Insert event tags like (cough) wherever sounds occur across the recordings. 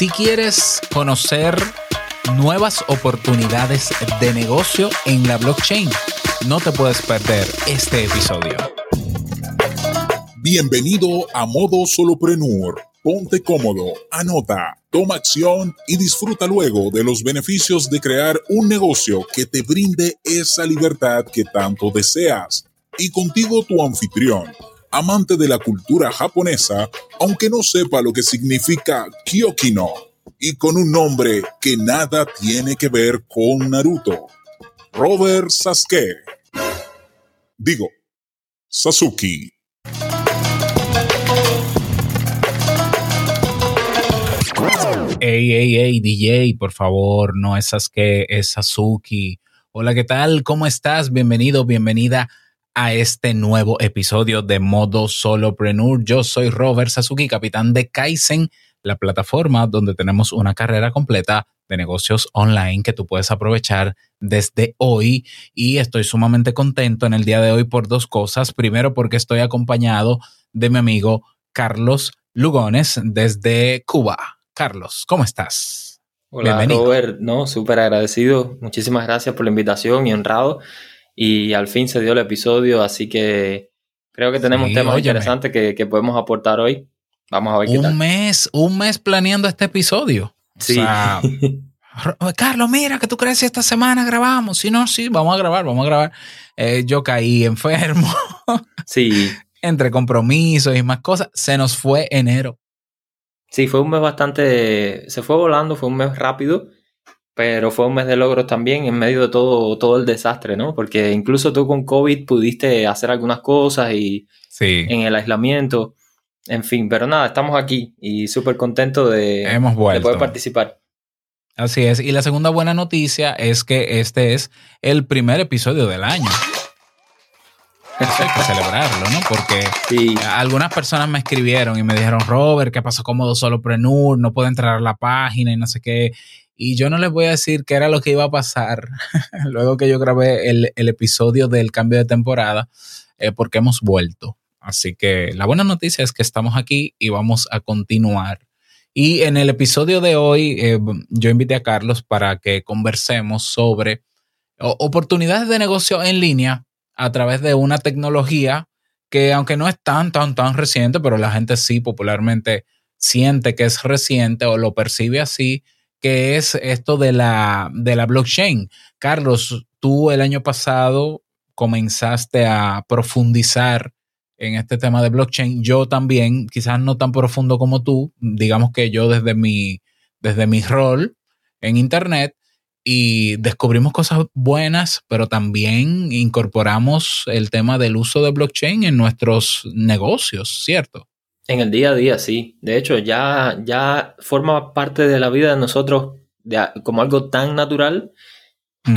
Si quieres conocer nuevas oportunidades de negocio en la blockchain, no te puedes perder este episodio. Bienvenido a Modo Soloprenur. Ponte cómodo, anota, toma acción y disfruta luego de los beneficios de crear un negocio que te brinde esa libertad que tanto deseas. Y contigo tu anfitrión, amante de la cultura japonesa, aunque no sepa lo que significa Kyokino, y con un nombre que nada tiene que ver con Naruto. Robert Sasuke. Digo, Sasuke. Ey, ey, ey, DJ, por favor, no es Sasuke, es Sasuke. Hola, ¿qué tal? ¿Cómo estás? Bienvenido, bienvenida a este nuevo episodio de Modo Solopreneur. Yo soy Robert Sasuke, capitán de Kaizen, la plataforma donde tenemos una carrera completa de negocios online que tú puedes aprovechar desde hoy y estoy sumamente contento en el día de hoy por dos cosas. Primero porque estoy acompañado de mi amigo Carlos Lugones desde Cuba. Carlos, ¿cómo estás? Hola Bienvenido. Robert, no, súper agradecido. Muchísimas gracias por la invitación y honrado. Y al fin se dio el episodio, así que creo que tenemos un temas interesantes que, podemos aportar hoy. Vamos a ver qué un mes, un mes planeando este episodio. Sí. (laughs) Carlos, mira, que tú crees si esta semana grabamos? Si no, sí, vamos a grabar, vamos a grabar. Eh, yo caí enfermo. (laughs) Sí. Entre compromisos y más cosas, se nos fue enero. Sí, fue un mes bastante, se fue volando, fue un mes rápido, pero fue un mes de logros también en medio de todo, todo el desastre, ¿no? Porque incluso tú con COVID pudiste hacer algunas cosas y en el aislamiento, en fin, pero nada, estamos aquí y súper contentos de, de poder participar. Así es, y la segunda buena noticia es que este es el primer episodio del año hay que celebrarlo, ¿no? Porque algunas personas me escribieron y me dijeron, Robert, ¿qué pasó cómodo solo Prenur? No puedo entrar a la página y no sé qué. Y yo no les voy a decir qué era lo que iba a pasar (laughs) luego que yo grabé el, episodio del cambio de temporada, eh, porque hemos vuelto. Así que la buena noticia es que estamos aquí y vamos a continuar. Y en el episodio de hoy, eh, yo invité a Carlos para que conversemos sobre oportunidades de negocio en línea a través de una tecnología que aunque no es tan, tan, tan reciente, pero la gente sí popularmente siente que es reciente o lo percibe así, que es esto de la, de la blockchain. Carlos, tú el año pasado comenzaste a profundizar en este tema de blockchain. Yo también, quizás no tan profundo como tú, digamos que yo desde mi, desde mi rol en Internet, y descubrimos cosas buenas, pero también incorporamos el tema del uso de blockchain en nuestros negocios, ¿cierto? En el día a día, sí. De hecho, ya, ya forma parte de la vida de nosotros como algo tan natural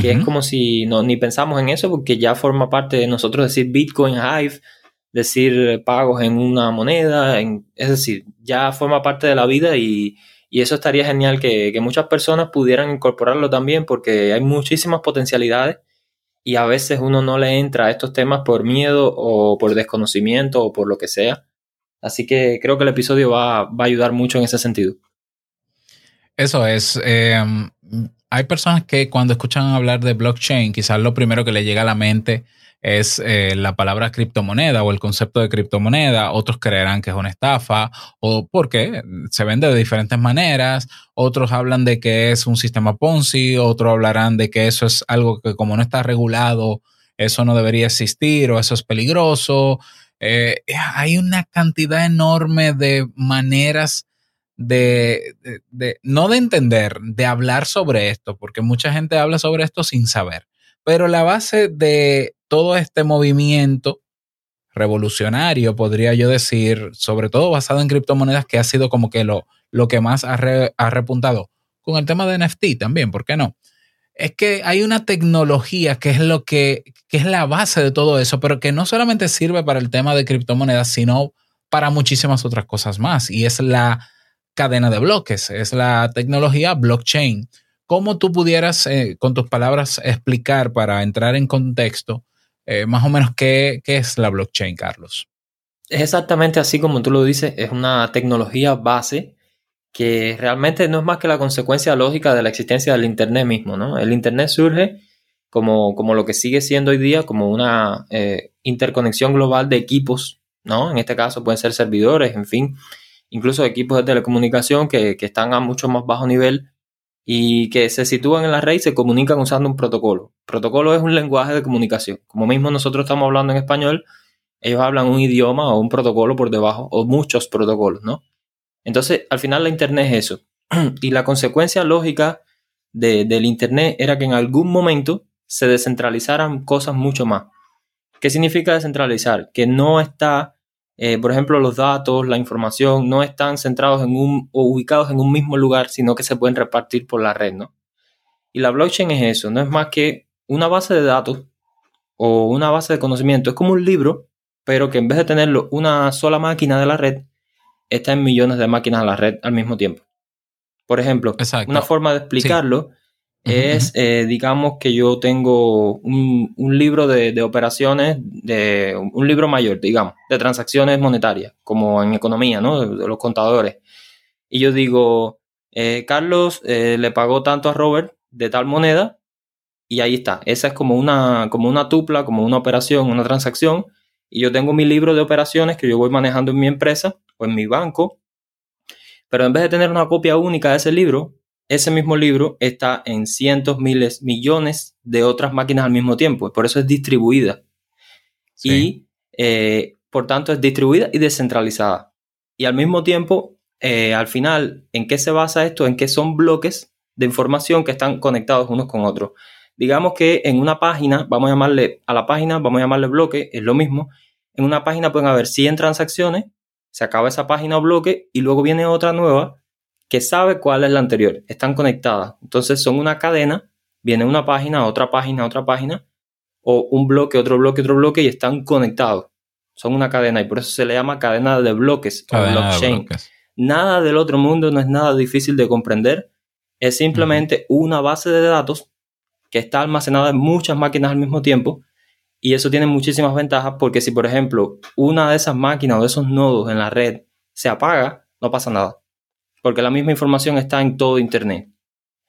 que es como si no, ni pensamos en eso porque ya forma parte de nosotros decir Bitcoin, Hive, decir pagos en una moneda, en, es decir, ya forma parte de la vida y, y eso estaría genial que, muchas personas pudieran incorporarlo también porque hay muchísimas potencialidades y a veces uno no le entra a estos temas por miedo o por desconocimiento o por lo que sea. Así que creo que el episodio va, a ayudar mucho en ese sentido. Eso es. Em, hay personas que cuando escuchan hablar de blockchain, quizás lo primero que les llega a la mente es eh, la palabra criptomoneda o el concepto de criptomoneda. Otros creerán que es una estafa o porque se vende de diferentes maneras. Otros hablan de que es un sistema Ponzi. Otros hablarán de que eso es algo que como no está regulado, eso no debería existir o eso es peligroso. Eh, hay una cantidad enorme de maneras de, no de entender, de hablar sobre esto, porque mucha gente habla sobre esto sin saber. Pero la base de todo este movimiento revolucionario, podría yo decir, sobre todo basado en criptomonedas, que ha sido como que lo, lo que más ha, repuntado. Con el tema de NFT también, ¿por qué no? Es que hay una tecnología que es lo que, que es la base de todo eso, pero que no solamente sirve para el tema de criptomonedas, sino para muchísimas otras cosas más. Y es la cadena de bloques, es la tecnología blockchain. ¿Cómo tú pudieras, eh, con tus palabras, explicar para entrar en contexto eh, más o menos qué, es la blockchain, Carlos. Es exactamente así como tú lo dices, es una tecnología base que realmente no es más que la consecuencia lógica de la existencia del Internet mismo, ¿no? El Internet surge como, como lo que sigue siendo hoy día, como una eh, interconexión global de equipos, ¿no? En este caso pueden ser servidores, en fin, incluso equipos de telecomunicación que, que están a mucho más bajo nivel y que se sitúan en la red y se comunican usando un protocolo. Protocolo es un lenguaje de comunicación. Como mismo nosotros estamos hablando en español, ellos hablan un idioma o un protocolo por debajo, o muchos protocolos, ¿no? Entonces, al final la Internet es eso. (clears throat) y la consecuencia lógica del Internet era que en algún momento se descentralizaran cosas mucho más. ¿Qué significa descentralizar? Que no está, eh, por ejemplo, los datos, la información, no están centrados en un, o ubicados en un mismo lugar, sino que se pueden repartir por la red, ¿no? Y la blockchain es eso, no es más que una base de datos o una base de conocimiento. Es como un libro, pero que en vez de tenerlo una sola máquina de la red, está en millones de máquinas de la red al mismo tiempo. Por ejemplo, una forma de explicarlo es, eh, digamos que yo tengo un, libro de, operaciones, de un libro mayor, digamos, de transacciones monetarias, como en economía, ¿no? De, los contadores. Y yo digo, eh, Carlos eh, le pagó tanto a Robert de tal moneda y ahí está. Esa es como una, como una tupla, como una operación, una transacción. Y yo tengo mi libro de operaciones que yo voy manejando en mi empresa o en mi banco. Pero en vez de tener una copia única de ese libro, ese mismo libro está en cientos, miles, millones de otras máquinas al mismo tiempo. Por eso es distribuida. Y eh, por tanto es distribuida y descentralizada. Y al mismo tiempo, eh, al final, ¿en qué se basa esto? En que son bloques de información que están conectados unos con otros. Digamos que en una página, vamos a llamarle a la página, vamos a llamarle bloque, es lo mismo. En una página pueden haber 100 transacciones, se acaba esa página o bloque y luego viene otra nueva que sabe cuál es la anterior. Están conectadas. Entonces son una cadena, viene una página, otra página, otra página, o un bloque, otro bloque, otro bloque y están conectados. Son una cadena y por eso se le llama cadena de bloques o blockchain. Nada del otro mundo no es nada difícil de comprender. Es simplemente una base de datos que está almacenada en muchas máquinas al mismo tiempo y eso tiene muchísimas ventajas porque si, por ejemplo, una de esas máquinas o de esos nodos en la red se apaga, no pasa nada. Porque la misma información está en todo Internet.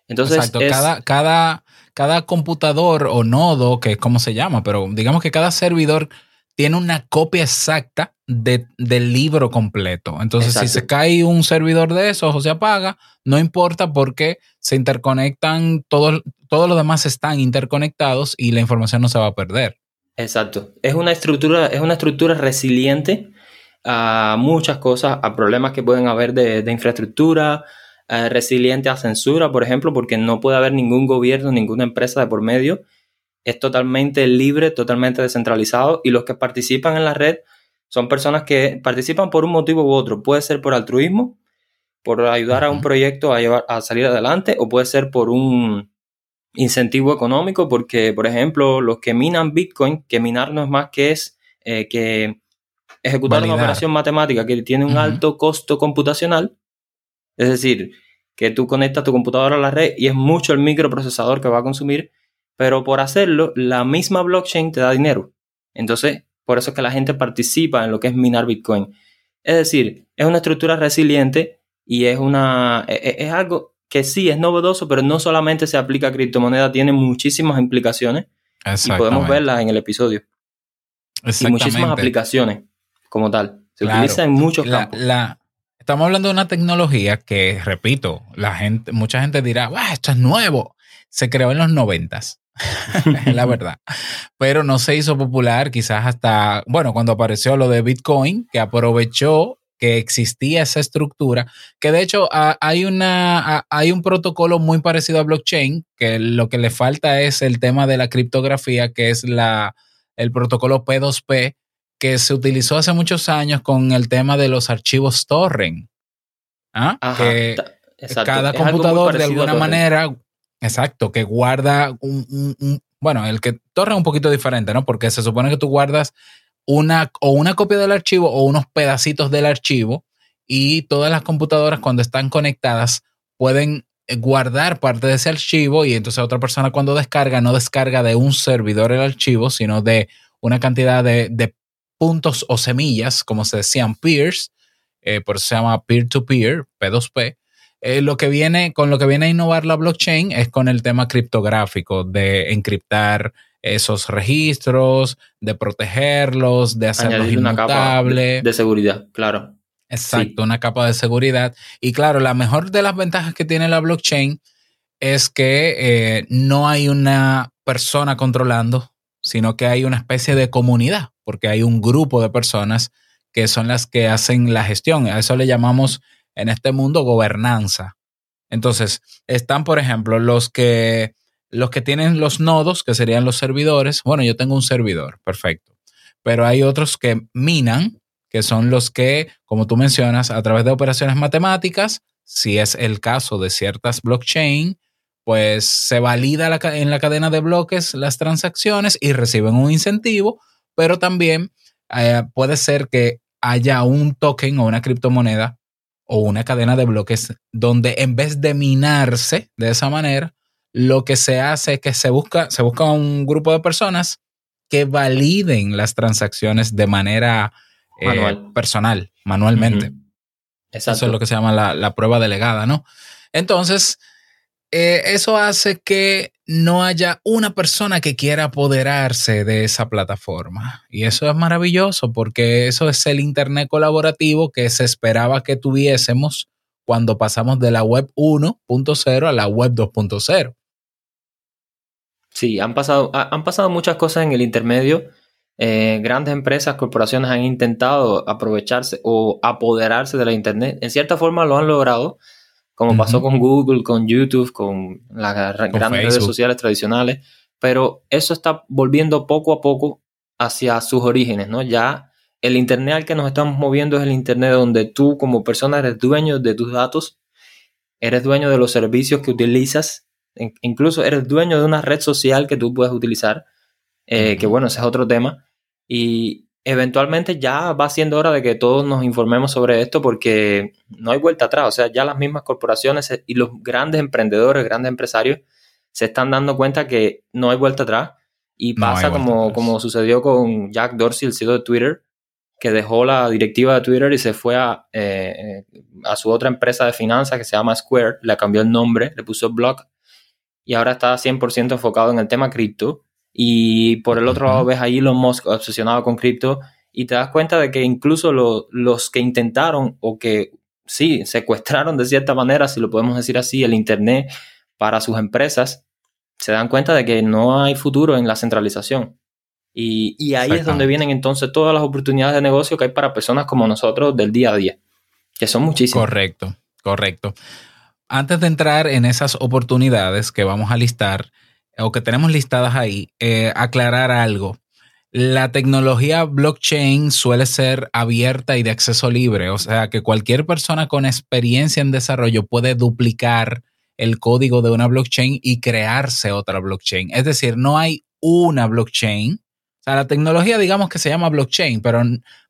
Entonces, Exacto. Cada, cada, cada computador o nodo, que es como se llama, pero digamos que cada servidor tiene una copia exacta del libro completo. Entonces, si se cae un servidor de esos o se apaga, no importa porque se interconectan, todos, todos los demás están interconectados y la información no se va a perder. Exacto. Es una estructura, es una estructura resiliente a muchas cosas, a problemas que pueden haber de, infraestructura, eh, resiliente a censura, por ejemplo, porque no puede haber ningún gobierno, ninguna empresa de por medio. Es totalmente libre, totalmente descentralizado y los que participan en la red son personas que participan por un motivo u otro. Puede ser por altruismo, por ayudar a un proyecto a, llevar, a salir adelante o puede ser por un, incentivo económico porque, por ejemplo, los que minan Bitcoin, que minar no es más que es eh, que ejecutar una operación matemática que tiene un alto costo computacional, es decir, que tú conectas tu computadora a la red y es mucho el microprocesador que va a consumir, pero por hacerlo, la misma blockchain te da dinero. Entonces, por eso es que la gente participa en lo que es minar Bitcoin. Es decir, es una estructura resiliente y es, una, e, e, es algo que sí es novedoso, pero no solamente se aplica a criptomonedas, tiene muchísimas implicaciones y podemos verlas en el episodio. Y muchísimas aplicaciones como tal. Se utiliza en muchos campos. estamos hablando de una tecnología que, repito, la gente, mucha gente dirá, esto es nuevo. Se creó en los noventas. (laughs) la verdad. Pero no se hizo popular quizás hasta, bueno, cuando apareció lo de Bitcoin, que aprovechó que existía esa estructura, que de hecho hay, una, hay un protocolo muy parecido a blockchain, que lo que le falta es el tema de la criptografía, que es la, el protocolo P2P, que se utilizó hace muchos años con el tema de los archivos torrent. ¿Ah? que cada computador de alguna manera, exacto, que guarda un, bueno, el que torre es un poquito diferente, ¿no? Porque se supone que tú guardas una o una copia del archivo o unos pedacitos del archivo y todas las computadoras cuando están conectadas pueden eh, guardar parte de ese archivo y entonces otra persona cuando descarga no descarga de un servidor el archivo, sino de una cantidad de, puntos o semillas, como se decían peers, eh, por eso se llama peer-to-peer, P2P, eh, lo que viene, con lo que viene a innovar la blockchain es con el tema criptográfico, de encriptar esos registros, de protegerlos, de hacerlos una capa de, seguridad, claro. Exacto, una capa de seguridad. Y claro, la mejor de las ventajas que tiene la blockchain es que eh, no hay una persona controlando, sino que hay una especie de comunidad, porque hay un grupo de personas que son las que hacen la gestión. A eso le llamamos en este mundo gobernanza. Entonces, están, por ejemplo, los que los que tienen los nodos, que serían los servidores, bueno, yo tengo un servidor, perfecto. Pero hay otros que minan, que son los que, como tú mencionas, a través de operaciones matemáticas, si es el caso de ciertas blockchain, pues se valida en la cadena de bloques las transacciones y reciben un incentivo, pero también eh, puede ser que haya un token o una criptomoneda o una cadena de bloques donde en vez de minarse de esa manera, lo que se hace es que se busca, se busca un grupo de personas que validen las transacciones de manera eh, personal, manualmente. Eso es lo que se llama la, prueba delegada, ¿no? Entonces, eh, eso hace que no haya una persona que quiera apoderarse de esa plataforma. Y eso es maravilloso porque eso es el Internet colaborativo que se esperaba que tuviésemos cuando pasamos de la web 1.0 a la web 2.0. Sí, han pasado, han pasado muchas cosas en el intermedio. Eh, grandes empresas, corporaciones han intentado aprovecharse o apoderarse de la Internet. En cierta forma lo han logrado, como pasó con Google, con YouTube, con las grandes redes sociales tradicionales, pero eso está volviendo poco a poco hacia sus orígenes, ¿no? Ya el Internet al que nos estamos moviendo es el Internet donde tú como persona eres dueño de tus datos, eres dueño de los servicios que utilizas incluso eres dueño de una red social que tú puedes utilizar, eh, que bueno, ese es otro tema. Y eventualmente ya va siendo hora de que todos nos informemos sobre esto porque no hay vuelta atrás. O sea, ya las mismas corporaciones y los grandes emprendedores, grandes empresarios, se están dando cuenta que no hay vuelta atrás. Y pasa como, como sucedió con Jack Dorsey, el CEO de Twitter, que dejó la directiva de Twitter y se fue a, eh, a su otra empresa de finanzas que se llama Square, le cambió el nombre, le puso Block y ahora está 100% enfocado en el tema cripto. Y por el otro lado ves a Elon Musk obsesionado con cripto y te das cuenta de que incluso los que intentaron o que sí secuestraron de cierta manera, si lo podemos decir así, el Internet para sus empresas, se dan cuenta de que no hay futuro en la centralización. Y, y ahí es donde vienen entonces todas las oportunidades de negocio que hay para personas como nosotros del día a día, que son muchísimas. Correcto, correcto antes de entrar en esas oportunidades que vamos a listar o que tenemos listadas ahí, eh, aclarar algo. La tecnología blockchain suele ser abierta y de acceso libre, o sea que cualquier persona con experiencia en desarrollo puede duplicar el código de una blockchain y crearse otra blockchain. Es decir, no hay una blockchain. O sea, la tecnología digamos que se llama blockchain, pero,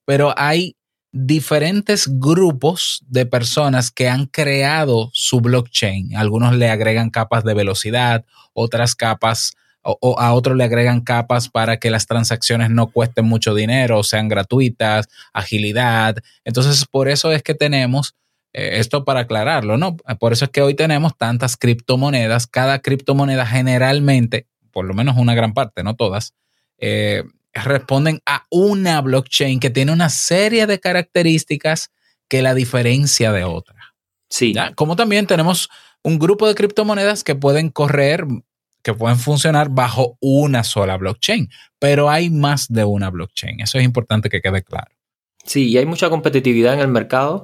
pero hay diferentes grupos de personas que han creado su blockchain. Algunos le agregan capas de velocidad, otras capas o, a otros le agregan capas para que las transacciones no cuesten mucho dinero, sean gratuitas, agilidad. Entonces, por eso es que tenemos eh, esto para aclararlo, ¿no? Por eso es que hoy tenemos tantas criptomonedas. Cada criptomoneda generalmente, por lo menos una gran parte, no todas, eh, responden a una blockchain que tiene una serie de características que la diferencia de otra. Sí. Como también tenemos un grupo de criptomonedas que pueden correr, que pueden funcionar bajo una sola blockchain, pero hay más de una blockchain. Eso es importante que quede claro. Sí, y hay mucha competitividad en el mercado,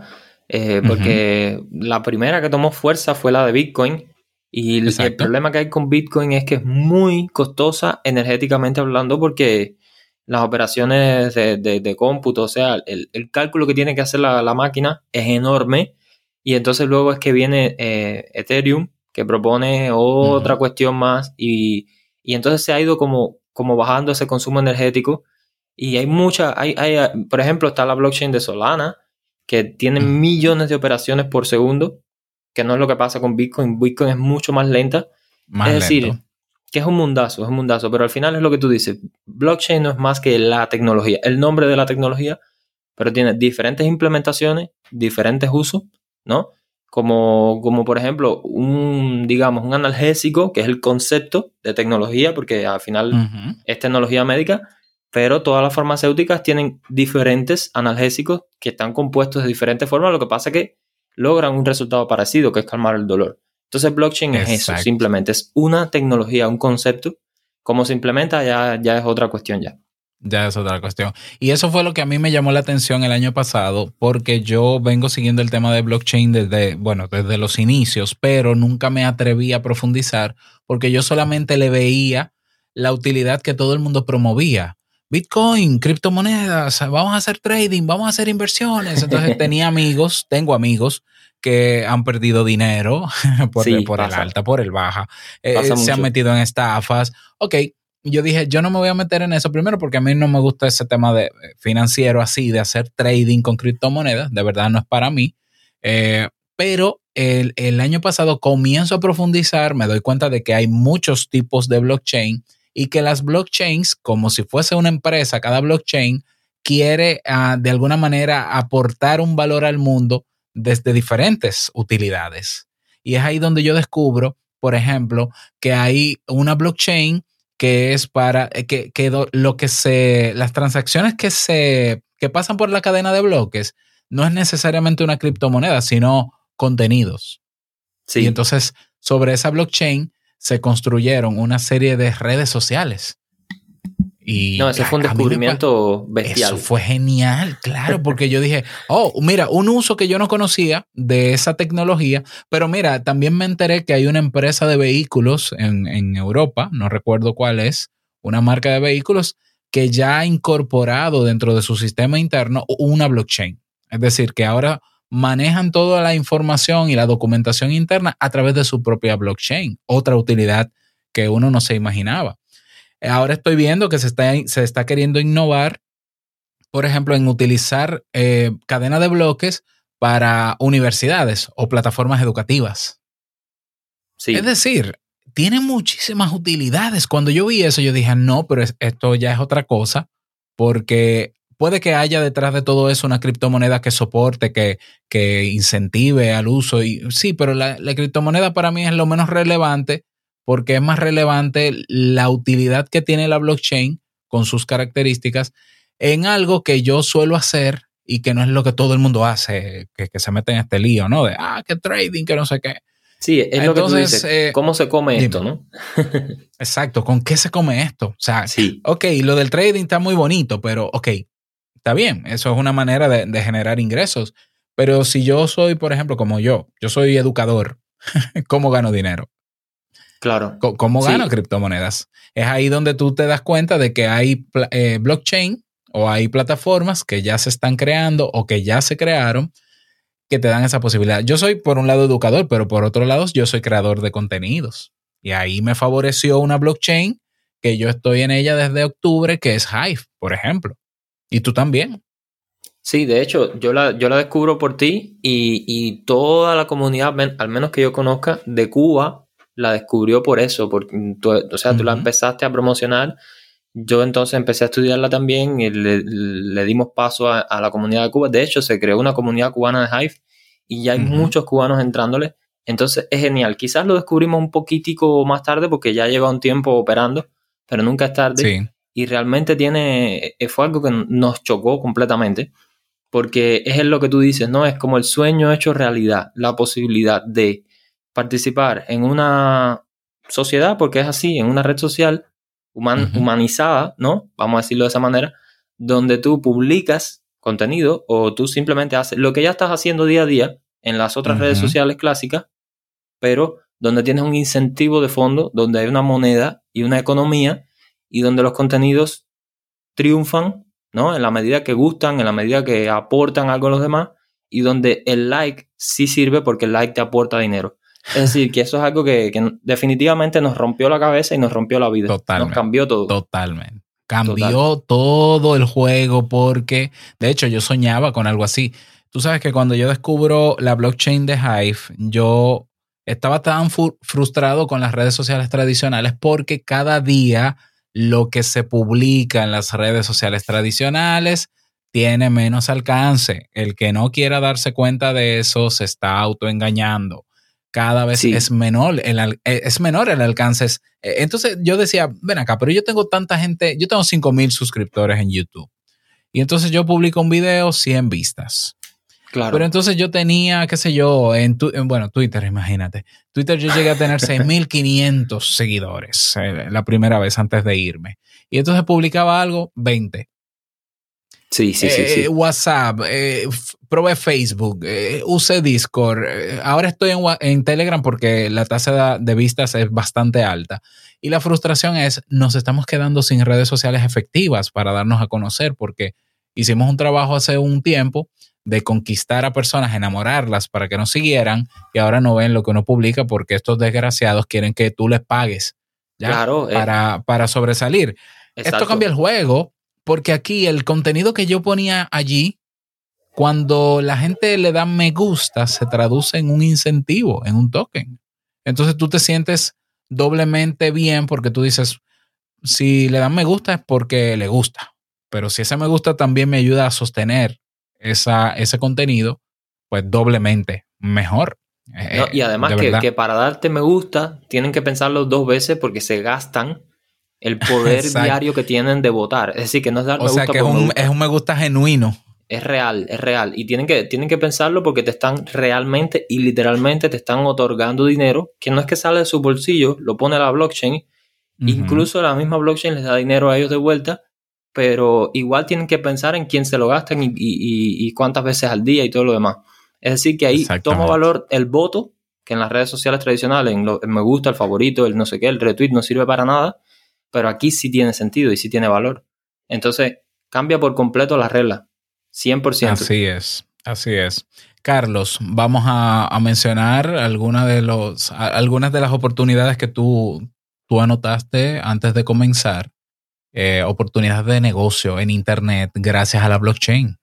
eh, porque la primera que tomó fuerza fue la de Bitcoin. Y el problema que hay con Bitcoin es que es muy costosa energéticamente hablando porque las operaciones de, cómputo, o sea, el, cálculo que tiene que hacer la, máquina es enorme. Y entonces luego es que viene eh, Ethereum que propone otra cuestión más. Y, entonces se ha ido como, como bajando ese consumo energético. Y hay mucha, hay, hay, por ejemplo, está la blockchain de Solana que tiene millones de operaciones por segundo, que no es lo que pasa con Bitcoin, Bitcoin es mucho más lenta. Más es decir, que es un mundazo, es un mundazo, pero al final es lo que tú dices, blockchain no es más que la tecnología, el nombre de la tecnología, pero tiene diferentes implementaciones, diferentes usos, ¿no? como, como por ejemplo un, digamos, un analgésico, que es el concepto de tecnología, porque al final es tecnología médica, pero todas las farmacéuticas tienen diferentes analgésicos que están compuestos de diferentes formas, lo que pasa es que logran un resultado parecido, que es calmar el dolor. Entonces blockchain es eso, simplemente es una tecnología, un concepto. Cómo se implementa ya, ya es otra cuestión ya. Ya es otra cuestión. Y eso fue lo que a mí me llamó la atención el año pasado, porque yo vengo siguiendo el tema de blockchain desde, bueno, desde los inicios, pero nunca me atreví a profundizar porque yo solamente le veía la utilidad que todo el mundo promovía. Bitcoin, criptomonedas, vamos a hacer trading, vamos a hacer inversiones. Entonces (laughs) tenía amigos, tengo amigos que han perdido dinero (laughs) por, el, por el alta, por el baja, eh, se han metido en estafas. Ok, yo dije, yo no me voy a meter en eso primero porque a mí no me gusta ese tema de eh, financiero así, de hacer trading con criptomonedas, de verdad no es para mí. Eh, pero el, el, año pasado comienzo a profundizar, me doy cuenta de que hay muchos tipos de blockchain y que las blockchains, como si fuese una empresa, cada blockchain quiere ah, de alguna manera aportar un valor al mundo desde diferentes utilidades. Y es ahí donde yo descubro, por ejemplo, que hay una blockchain que es para eh, que, lo que se, las transacciones que se, que pasan por la cadena de bloques no es necesariamente una criptomoneda, sino contenidos. Sí. Y entonces, sobre esa blockchain se construyeron una serie de redes sociales no, ese fue un descubrimiento bestial. Eso fue genial, claro, porque yo dije, oh, mira, un uso que yo no conocía de esa tecnología, pero mira, también me enteré que hay una empresa de vehículos en, en Europa, no recuerdo cuál es, una marca de vehículos que ya ha incorporado dentro de su sistema interno una blockchain. Es decir, que ahora manejan toda la información y la documentación interna a través de su propia blockchain, otra utilidad que uno no se imaginaba. Ahora estoy viendo que se está, se está queriendo innovar, por ejemplo, en utilizar eh, cadena de bloques para universidades o plataformas educativas. Sí. Es decir, tiene muchísimas utilidades. Cuando yo vi eso, yo dije, no, pero esto ya es otra cosa, porque puede que haya detrás de todo eso una criptomoneda que soporte, que, que incentive al uso. Y, sí, pero la, la, criptomoneda para mí es lo menos relevante porque es más relevante la utilidad que tiene la blockchain con sus características en algo que yo suelo hacer y que no es lo que todo el mundo hace, que, se mete en este lío, ¿no? De, ah, que trading, que no sé qué. Sí, es lo que tú dices. Eh, ¿Cómo se come esto, no? (laughs) exacto, ¿con qué se come esto? O sea, sí. ok, lo del trading está muy bonito, pero ok, está bien, eso es una manera de, de generar ingresos. Pero si yo soy, por ejemplo, como yo, yo soy educador, (laughs) ¿cómo gano dinero? Claro. ¿Cómo gano criptomonedas? Es ahí donde tú te das cuenta de que hay eh, blockchain o hay plataformas que ya se están creando o que ya se crearon que te dan esa posibilidad. Yo soy por un lado educador, pero por otro lado yo soy creador de contenidos. Y ahí me favoreció una blockchain que yo estoy en ella desde octubre, que es Hive, por ejemplo. Y tú también. Sí, de hecho, yo la, yo la descubro por ti y, y toda la comunidad, al menos que yo conozca, de Cuba, la descubrió por eso, porque tú, o sea, tú la empezaste a promocionar. Yo entonces empecé a estudiarla también y le, dimos paso a, la comunidad de Cuba. De hecho, se creó una comunidad cubana de Hive y ya hay muchos cubanos entrándole. Entonces es genial. Quizás lo descubrimos un poquitico más tarde porque ya lleva un tiempo operando, pero nunca es tarde. Y realmente tiene, eh, fue algo que nos chocó completamente porque es lo que tú dices, ¿no? Es como el sueño hecho realidad, la posibilidad de participar en una sociedad, porque es así, en una red social humanizada, ¿no? Vamos a decirlo de esa manera, donde tú publicas contenido o tú simplemente haces lo que ya estás haciendo día a día en las otras redes sociales clásicas, pero donde tienes un incentivo de fondo, donde hay una moneda y una economía y donde los contenidos triunfan, ¿no? En la medida que gustan, en la medida que aportan algo a los demás y donde el like sí sirve porque el like te aporta dinero. Es decir, que eso es algo que, definitivamente nos rompió la cabeza y nos rompió la vida. Totalmente. Nos cambió todo. Totalmente. Cambió todo el juego porque, de hecho, yo soñaba con algo así. Tú sabes que cuando yo descubro la blockchain de Hive, yo estaba tan frustrado con las redes sociales tradicionales porque cada día lo que se publica en las redes sociales tradicionales tiene menos alcance. El que no quiera darse cuenta de eso se está autoengañando. Cada vez es menor el, eh, es menor el alcance. Eh, entonces yo decía, ven acá, pero yo tengo tanta gente, yo tengo 5 mil suscriptores en YouTube. Y entonces yo publico un video, 100 vistas. Claro. Pero entonces yo tenía, qué sé yo, en, bueno, Twitter, imagínate. Twitter yo llegué a tener (laughs) 6.500 seguidores eh, la primera vez antes de irme. Y entonces publicaba algo, 20. Sí, sí, sí, sí. Eh, WhatsApp, eh, probé Facebook, eh, usé Discord. ahora estoy en, Telegram porque la tasa de, vistas es bastante alta. Y la frustración es, nos estamos quedando sin redes sociales efectivas para darnos a conocer porque hicimos un trabajo hace un tiempo de conquistar a personas, enamorarlas para que nos siguieran y ahora no ven lo que uno publica porque estos desgraciados quieren que tú les pagues claro, para, para sobresalir. Esto cambia el juego porque aquí el contenido que yo ponía allí, cuando la gente le da me gusta, se traduce en un incentivo, en un token. Entonces tú te sientes doblemente bien porque tú dices, si le dan me gusta es porque le gusta. Pero si ese me gusta también me ayuda a sostener esa, ese contenido, pues doblemente mejor. Eh, y además que, que, para darte me gusta tienen que pensarlo dos veces porque se gastan el poder diario que tienen de votar. Es decir, que no es dar o sea, que es un, es un, me gusta genuino. Es real, es real. Y tienen que, tienen que pensarlo porque te están realmente y literalmente te están otorgando dinero que no es que sale de su bolsillo, lo pone la blockchain. Incluso la misma blockchain les da dinero a ellos de vuelta, pero igual tienen que pensar en quién se lo gastan y, y, cuántas veces al día y todo lo demás. Es decir, que ahí toma valor el voto, que en las redes sociales tradicionales, en el me gusta, el favorito, el no sé qué, el retweet no sirve para nada pero aquí sí tiene sentido y sí tiene valor. Entonces, cambia por completo la regla, 100%. Así es, así es. Carlos, vamos a, mencionar algunas de, los, algunas de las oportunidades que tú, tú anotaste antes de comenzar. Eh, oportunidades de negocio en Internet gracias a la blockchain.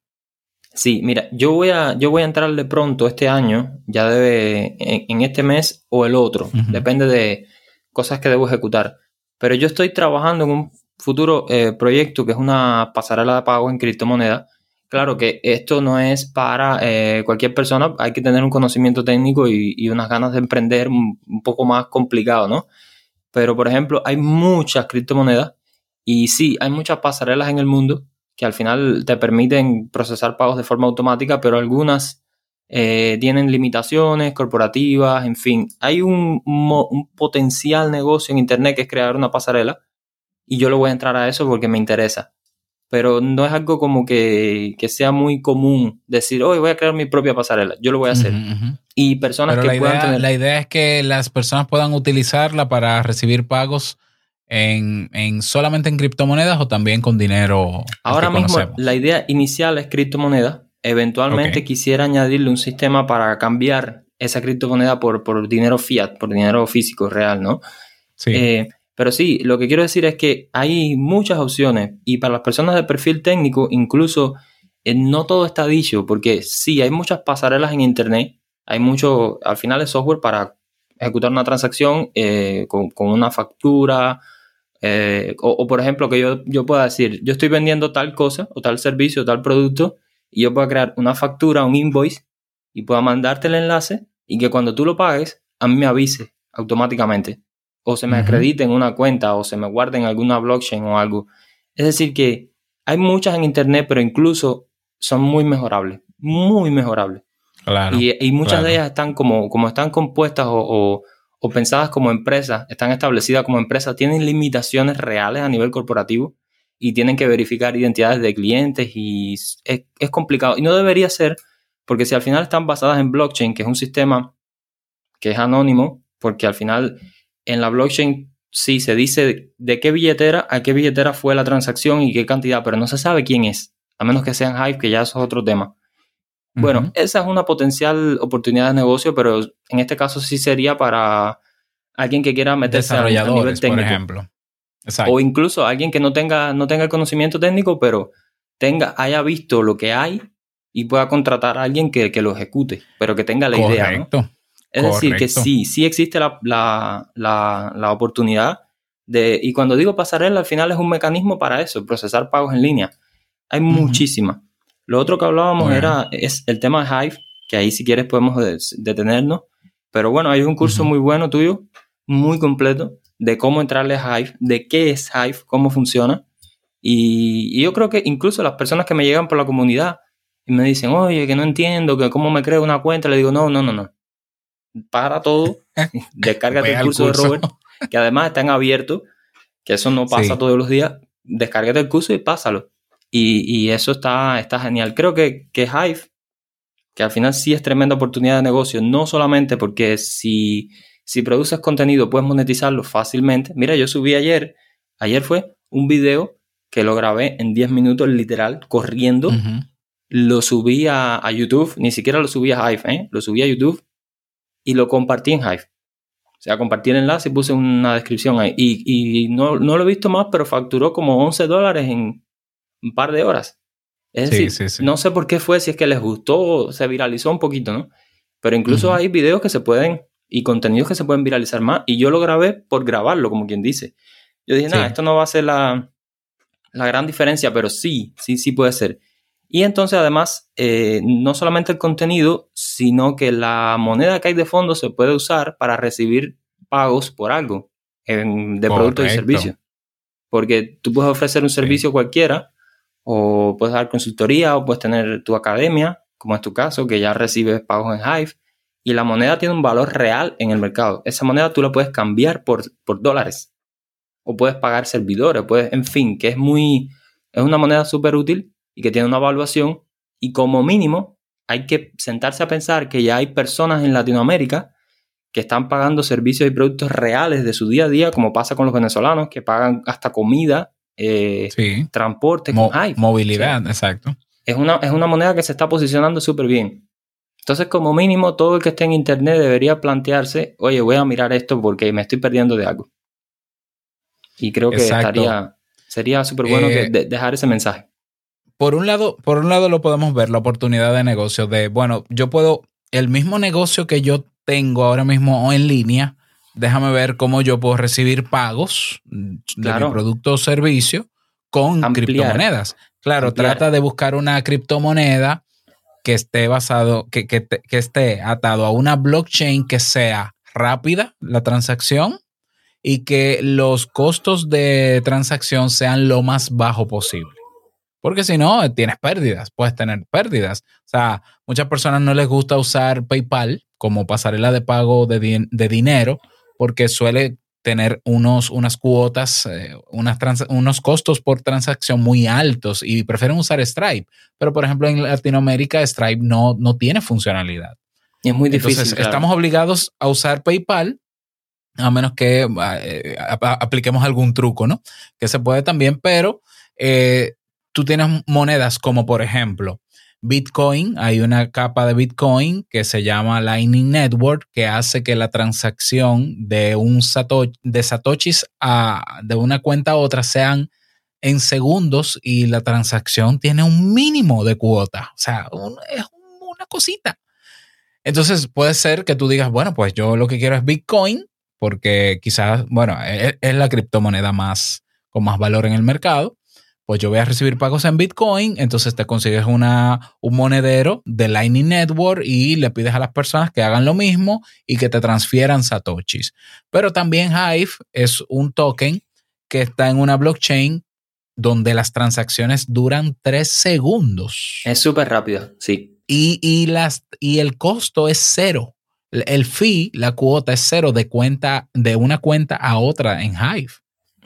Sí, mira, yo voy a, yo voy a entrarle pronto este año, ya debe, en, este mes o el otro, depende de cosas que debo ejecutar. Pero yo estoy trabajando en un futuro eh, proyecto que es una pasarela de pago en criptomoneda. Claro que esto no es para eh, cualquier persona, hay que tener un conocimiento técnico y, unas ganas de emprender un, poco más complicado, ¿no? Pero, por ejemplo, hay muchas criptomonedas y sí, hay muchas pasarelas en el mundo que al final te permiten procesar pagos de forma automática, pero algunas eh, tienen limitaciones corporativas, en fin, hay un, potencial negocio en Internet que es crear una pasarela y yo le voy a entrar a eso porque me interesa. Pero no es algo como que, sea muy común decir, hoy voy a crear mi propia pasarela. Yo lo voy a hacer. Y personas que la puedan idea, tener... La idea es que las personas puedan utilizarla para recibir pagos en, solamente en criptomonedas o también con dinero. Ahora mismo, la idea inicial es criptomonedas Eventualmente quisiera añadirle un sistema para cambiar esa criptomoneda por, por dinero fiat, por dinero físico real, ¿no? Sí. Eh, pero sí, lo que quiero decir es que hay muchas opciones y para las personas de perfil técnico incluso eh, no todo está dicho porque sí, hay muchas pasarelas en Internet, hay mucho, al final es software para ejecutar una transacción eh, con, una factura o, o, por ejemplo que yo, yo pueda decir, yo estoy vendiendo tal cosa o tal servicio o tal producto y yo puedo crear una factura, un invoice y pueda mandarte el enlace y que cuando tú lo pagues, a mí me avise automáticamente. O se me acredite en una cuenta o se me guarde en alguna blockchain o algo. Es decir, que hay muchas en Internet, pero incluso son muy mejorables. Muy mejorables. y, muchas de ellas están como, como están compuestas o, o pensadas como empresas, están establecidas como empresas, tienen limitaciones reales a nivel corporativo y tienen que verificar identidades de clientes y es, complicado. Y no debería ser, porque si al final están basadas en blockchain, que es un sistema que es anónimo, porque al final en la blockchain sí se dice de qué billetera a qué billetera fue la transacción y qué cantidad, pero no se sabe quién es, a menos que sean Hive, que ya eso es otro tema. Bueno, esa es una potencial oportunidad de negocio, pero en este caso sí sería para alguien que quiera meterse a, nivel técnico. Por ejemplo. O incluso alguien que no tenga, no tenga el conocimiento técnico, pero tenga, haya visto lo que hay y pueda contratar a alguien que, lo ejecute, pero que tenga la idea. ¿no? Es decir, que sí, sí existe la, oportunidad de, y cuando digo pasarela, al final es un mecanismo para eso, procesar pagos en línea. Hay muchísimas. Lo otro que hablábamos era es el tema de Hive, que ahí si quieres podemos detenernos. Pero bueno, hay un curso muy bueno tuyo, muy completo, de cómo entrarle a Hive, de qué es Hive, cómo funciona. Y, yo creo que incluso las personas que me llegan por la comunidad y me dicen, oye, que no entiendo, que cómo me creo una cuenta, le digo, no, no, no, no. Para todo, (laughs) descárgate el curso, de Robert, que además está en abierto, que eso no pasa todos los días. Descárgate el curso y pásalo. Y, eso está, está genial. Creo que, que Hive, que al final sí es tremenda oportunidad de negocio, no solamente porque si, si produces contenido puedes monetizarlo fácilmente. Mira, yo subí ayer, ayer fue un video que lo grabé en 10 minutos literal, corriendo. Lo subí a, YouTube, ni siquiera lo subí a Hive, ¿eh? lo subí a YouTube y lo compartí en Hive. O sea, compartí el enlace y puse una descripción ahí. Y, y no, no, lo he visto más, pero facturó como 11 dólares en, un par de horas. Es decir, no sé por qué fue, si es que les gustó, se viralizó un poquito, ¿no? Pero incluso hay videos que se pueden y contenidos que se pueden viralizar más. Y yo lo grabé por grabarlo, como quien dice. Yo dije, nada, esto no va a ser la, la, gran diferencia, pero sí, sí, sí puede ser. Y entonces, además, eh, no solamente el contenido, sino que la moneda que hay de fondo se puede usar para recibir pagos por algo de productos y servicios. Porque tú puedes ofrecer un servicio cualquiera o puedes dar consultoría o puedes tener tu academia, como es tu caso, que ya recibes pagos en Hive, y la moneda tiene un valor real en el mercado. Esa moneda tú la puedes cambiar por, por dólares o puedes pagar servidores, puedes, en fin, que es muy, es una moneda súper útil y que tiene una evaluación y como mínimo hay que sentarse a pensar que ya hay personas en Latinoamérica que están pagando servicios y productos reales de su día a día, como pasa con los venezolanos, que pagan hasta comida eh, transporte Movilidad, exacto. Es una, es una moneda que se está posicionando súper bien. Entonces, como mínimo, todo el que esté en Internet debería plantearse, oye, voy a mirar esto porque me estoy perdiendo de algo. Y creo que estaría, sería súper bueno eh, dejar ese mensaje. Por un, lado, por un lado lo podemos ver, la oportunidad de negocio de, bueno, yo puedo, el mismo negocio que yo tengo ahora mismo en línea, déjame ver cómo yo puedo recibir pagos de mi producto o servicio con criptomonedas. Claro, trata de buscar una criptomoneda que esté basado, que, que, esté atado a una blockchain que sea rápida la transacción y que los costos de transacción sean lo más bajo posible. Porque si no, tienes pérdidas, puedes tener pérdidas. O sea, muchas personas no les gusta usar PayPal como pasarela de pago de, de dinero porque suele tener unos, unas cuotas, eh, unas unos costos por transacción muy altos y prefieren usar Stripe. Pero, por ejemplo, en Latinoamérica Stripe no, no tiene funcionalidad. Y es muy difícil. Entonces, estamos obligados a usar PayPal, a menos que eh, apliquemos algún truco, ¿no? Que se puede también, pero eh, tú tienes monedas como, por ejemplo, Bitcoin, hay una capa de Bitcoin que se llama Lightning Network que hace que la transacción de un de satoshis a, de una cuenta a otra sean en segundos y la transacción tiene un mínimo de cuota. O sea, es una cosita. Entonces puede ser que tú digas, bueno, pues yo lo que quiero es Bitcoin porque quizás, bueno, es, es la criptomoneda más con más valor en el mercado pues yo voy a recibir pagos en Bitcoin, entonces te consigues una, un monedero de Lightning Network y le pides a las personas que hagan lo mismo y que te transfieran satoshis. Pero también Hive es un token que está en una blockchain donde las transacciones duran tres segundos. Es súper rápido, sí. Y, las, y el costo es cero. El fee, la cuota es cero de cuenta, de una cuenta a otra en Hive.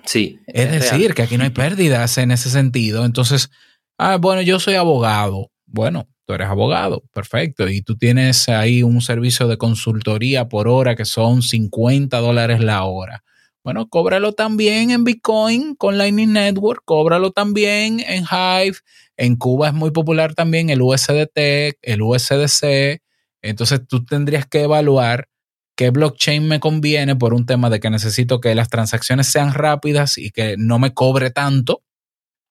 Sí. Es, decir, que aquí no hay pérdidas en ese sentido. Entonces, ah, bueno, yo soy abogado. Bueno, tú eres abogado, perfecto. Y tú tienes ahí un servicio de consultoría por hora que son 50 dólares la hora. Bueno, cóbralo también en Bitcoin con Lightning Network, cóbralo también en Hive. En Cuba es muy popular también el USDT, el USDC. Entonces tú tendrías que evaluar qué blockchain me conviene por un tema de que necesito que las transacciones sean rápidas y que no me cobre tanto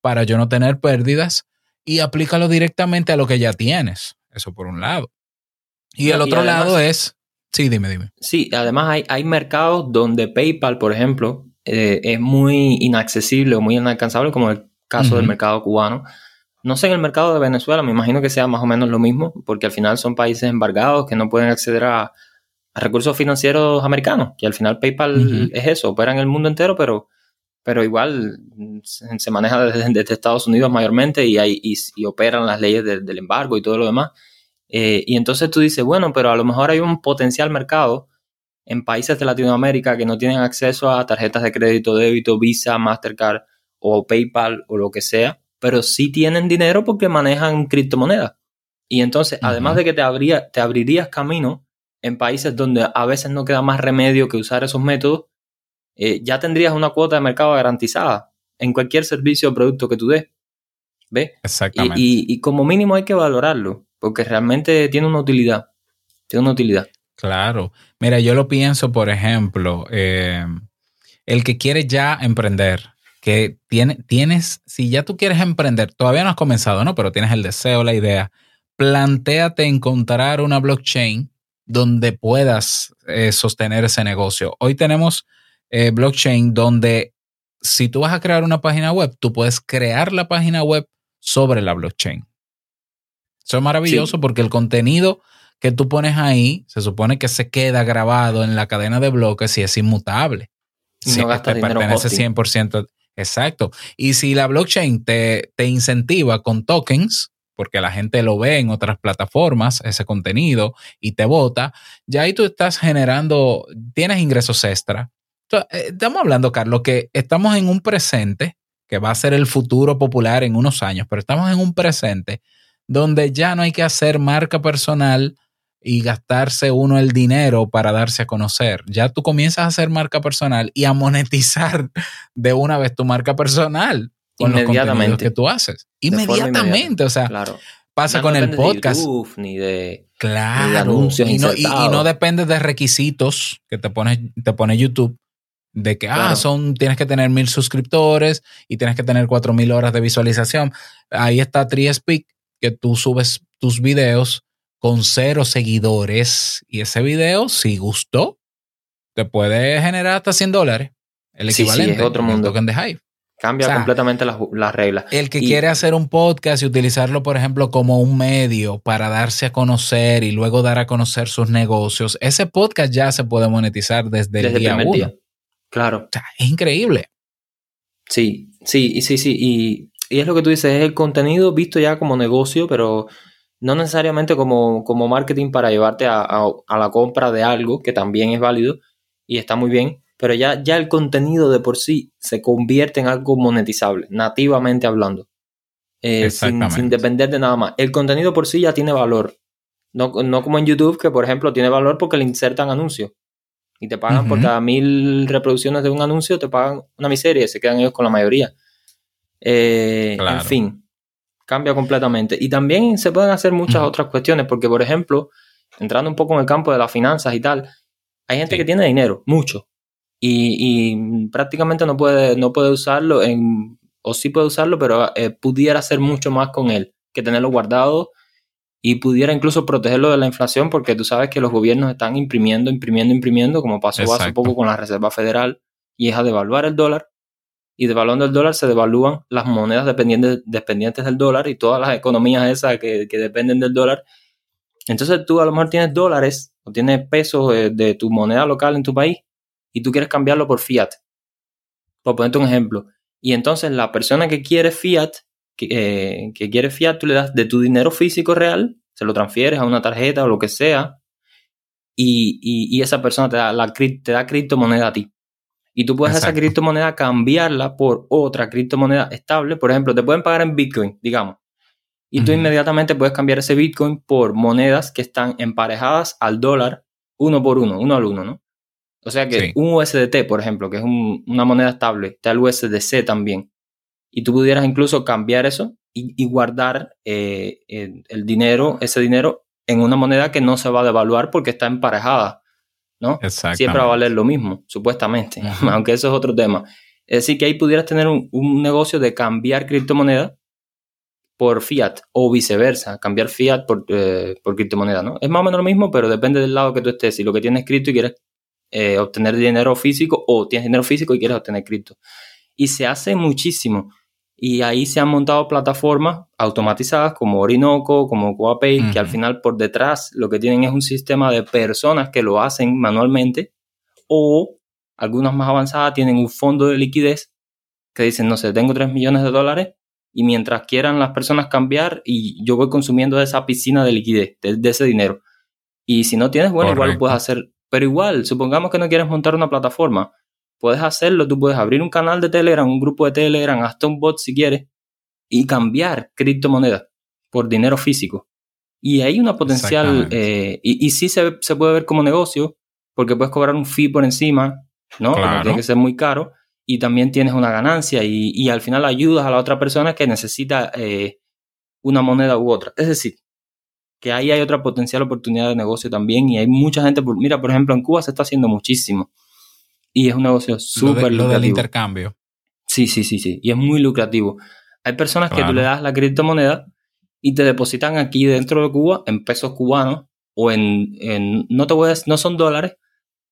para yo no tener pérdidas y aplícalo directamente a lo que ya tienes. Eso por un lado. Y el otro lado es, sí, dime, dime. Sí, además hay, hay mercados donde PayPal, por ejemplo, eh, es muy inaccesible o muy inalcanzable, como el caso del mercado cubano, No sé en el mercado de Venezuela, me imagino que sea más o menos lo mismo, porque al final son países embargados que no pueden acceder a, recursos financieros americanos, que al final PayPal es eso, opera en el mundo entero, pero, pero igual se maneja desde, Estados Unidos mayormente y, hay, y, operan las leyes del embargo y todo lo demás. Eh, y entonces tú dices, bueno, pero a lo mejor hay un potencial mercado en países de Latinoamérica que no tienen acceso a tarjetas de crédito, débito, Visa, Mastercard o PayPal o lo que sea, pero sí tienen dinero porque manejan criptomonedas. Y entonces, además de que te, abría, te abrirías camino en países donde a veces no queda más remedio que usar esos métodos, eh, ya tendrías una cuota de mercado garantizada en cualquier servicio o producto que tú des. ¿Ves? Exactamente. Y, como mínimo hay que valorarlo, porque realmente tiene una utilidad. Tiene una utilidad. Claro. Mira, yo lo pienso, por ejemplo, eh, el que quiere ya emprender, que tiene, tienes, si ya tú quieres emprender, todavía no has comenzado, ¿no? Pero tienes el deseo, la idea, plantéate encontrar una blockchain donde puedas eh, sostener ese negocio. Hoy tenemos eh, blockchain donde si tú vas a crear una página web, tú puedes crear la página web sobre la blockchain. Eso es maravilloso porque el contenido que tú pones ahí se supone que se queda grabado en la cadena de bloques y es inmutable. Y no gasta te pertenece 100%. Exacto. Y si la blockchain te, te incentiva con tokens, porque la gente lo ve en otras plataformas, ese contenido, y te vota, ya ahí tú estás generando, tienes ingresos extra. Eh, estamos hablando, Carlos, que estamos en un presente, que va a ser el futuro popular en unos años, pero estamos en un presente donde ya no hay que hacer marca personal y gastarse uno el dinero para darse a conocer. Ya tú comienzas a hacer marca personal y a monetizar de una vez tu marca personal con los contenidos que tú haces. Inmediatamente, o sea, pasa con el podcast. De YouTube, ni de, claro, anuncios y no, y, no, depende de requisitos que te pone, te pone YouTube. De que, ah, son, tienes que tener mil suscriptores y tienes que tener cuatro mil horas de visualización. Ahí está TreeSpeak, que tú subes tus videos con cero seguidores y ese video, si gustó, te puede generar hasta 100 dólares. El equivalente. Sí, otro mundo. Token de Hive. Cambia completamente las, reglas. El que quiere hacer un podcast y utilizarlo, por ejemplo, como un medio para darse a conocer y luego dar a conocer sus negocios, ese podcast ya se puede monetizar desde, el día uno. Claro. es increíble. Sí, sí, sí, sí. Y, y, es lo que tú dices, es el contenido visto ya como negocio, pero no necesariamente como, como marketing para llevarte a, a la compra de algo, que también es válido y está muy bien, pero ya, ya el contenido de por sí se convierte en algo monetizable, nativamente hablando, eh, sin, depender de nada más. El contenido por sí ya tiene valor, no, como en YouTube, que por ejemplo tiene valor porque le insertan anuncios. Y te pagan por cada mil reproducciones de un anuncio, te pagan una miseria y se quedan ellos con la mayoría. Eh, en fin, cambia completamente. Y también se pueden hacer muchas otras cuestiones, porque por ejemplo, entrando un poco en el campo de las finanzas y tal, hay gente que tiene dinero, mucho, y, prácticamente no puede, no puede usarlo en, o sí puede usarlo, pero eh, pudiera hacer mucho más con él que tenerlo guardado y pudiera incluso protegerlo de la inflación porque tú sabes que los gobiernos están imprimiendo, imprimiendo, imprimiendo, como pasó hace poco con la Reserva Federal y es a devaluar el dólar y devaluando el dólar se devalúan las monedas dependientes, dependientes del dólar y todas las economías esas que, que, dependen del dólar. Entonces tú a lo mejor tienes dólares o tienes pesos de tu moneda local en tu país y tú quieres cambiarlo por fiat. Por ponerte un ejemplo. Y entonces la persona que quiere fiat, que, eh, quiere fiat, tú le das de tu dinero físico real, se lo transfieres a una tarjeta o lo que sea, y, esa persona te da, la, te da criptomoneda a ti. Y tú puedes esa criptomoneda cambiarla por otra criptomoneda estable. Por ejemplo, te pueden pagar en Bitcoin, digamos. Y tú inmediatamente puedes cambiar ese Bitcoin por monedas que están emparejadas al dólar uno por uno, uno al uno, ¿no? O sea que un USDT, por ejemplo, que es una moneda estable, está el USDC también. Y tú pudieras incluso cambiar eso y, guardar eh, el, dinero, ese dinero, en una moneda que no se va a devaluar porque está emparejada, ¿no? Siempre va a valer lo mismo, supuestamente, (laughs) aunque eso es otro tema. Es decir, que ahí pudieras tener un, negocio de cambiar criptomoneda por fiat o viceversa, cambiar fiat por, eh, por criptomoneda, ¿no? Es más o menos lo mismo, pero depende del lado que tú estés. Si lo que tienes escrito y quieres eh, obtener dinero físico o tienes dinero físico y quieres obtener cripto. Y se hace muchísimo. Y ahí se han montado plataformas automatizadas como Orinoco, como CoaPay, que al final por detrás lo que tienen es un sistema de personas que lo hacen manualmente o algunas más avanzadas tienen un fondo de liquidez que dicen, no sé, tengo 3 millones de dólares y mientras quieran las personas cambiar y yo voy consumiendo de esa piscina de liquidez, de, ese dinero. Y si no tienes, bueno, igual lo puedes hacer. Pero igual, supongamos que no quieres montar una plataforma puedes hacerlo, tú puedes abrir un canal de Telegram, un grupo de Telegram, hasta un bot si quieres, y cambiar criptomonedas por dinero físico. Y hay una potencial, eh, y, y, sí se, puede ver como negocio, porque puedes cobrar un fee por encima, ¿no? no tiene que ser muy caro, y también tienes una ganancia, y, al final ayudas a la otra persona que necesita eh, una moneda u otra. Es decir, que ahí hay otra potencial oportunidad de negocio también, y hay mucha gente, mira, por ejemplo, en Cuba se está haciendo muchísimo y es un negocio súper lucrativo. Lo del intercambio. Sí, sí, sí, sí. Y es muy lucrativo. Hay personas que tú le das la criptomoneda y te depositan aquí dentro de Cuba en pesos cubanos o en, en no te voy a, no son dólares,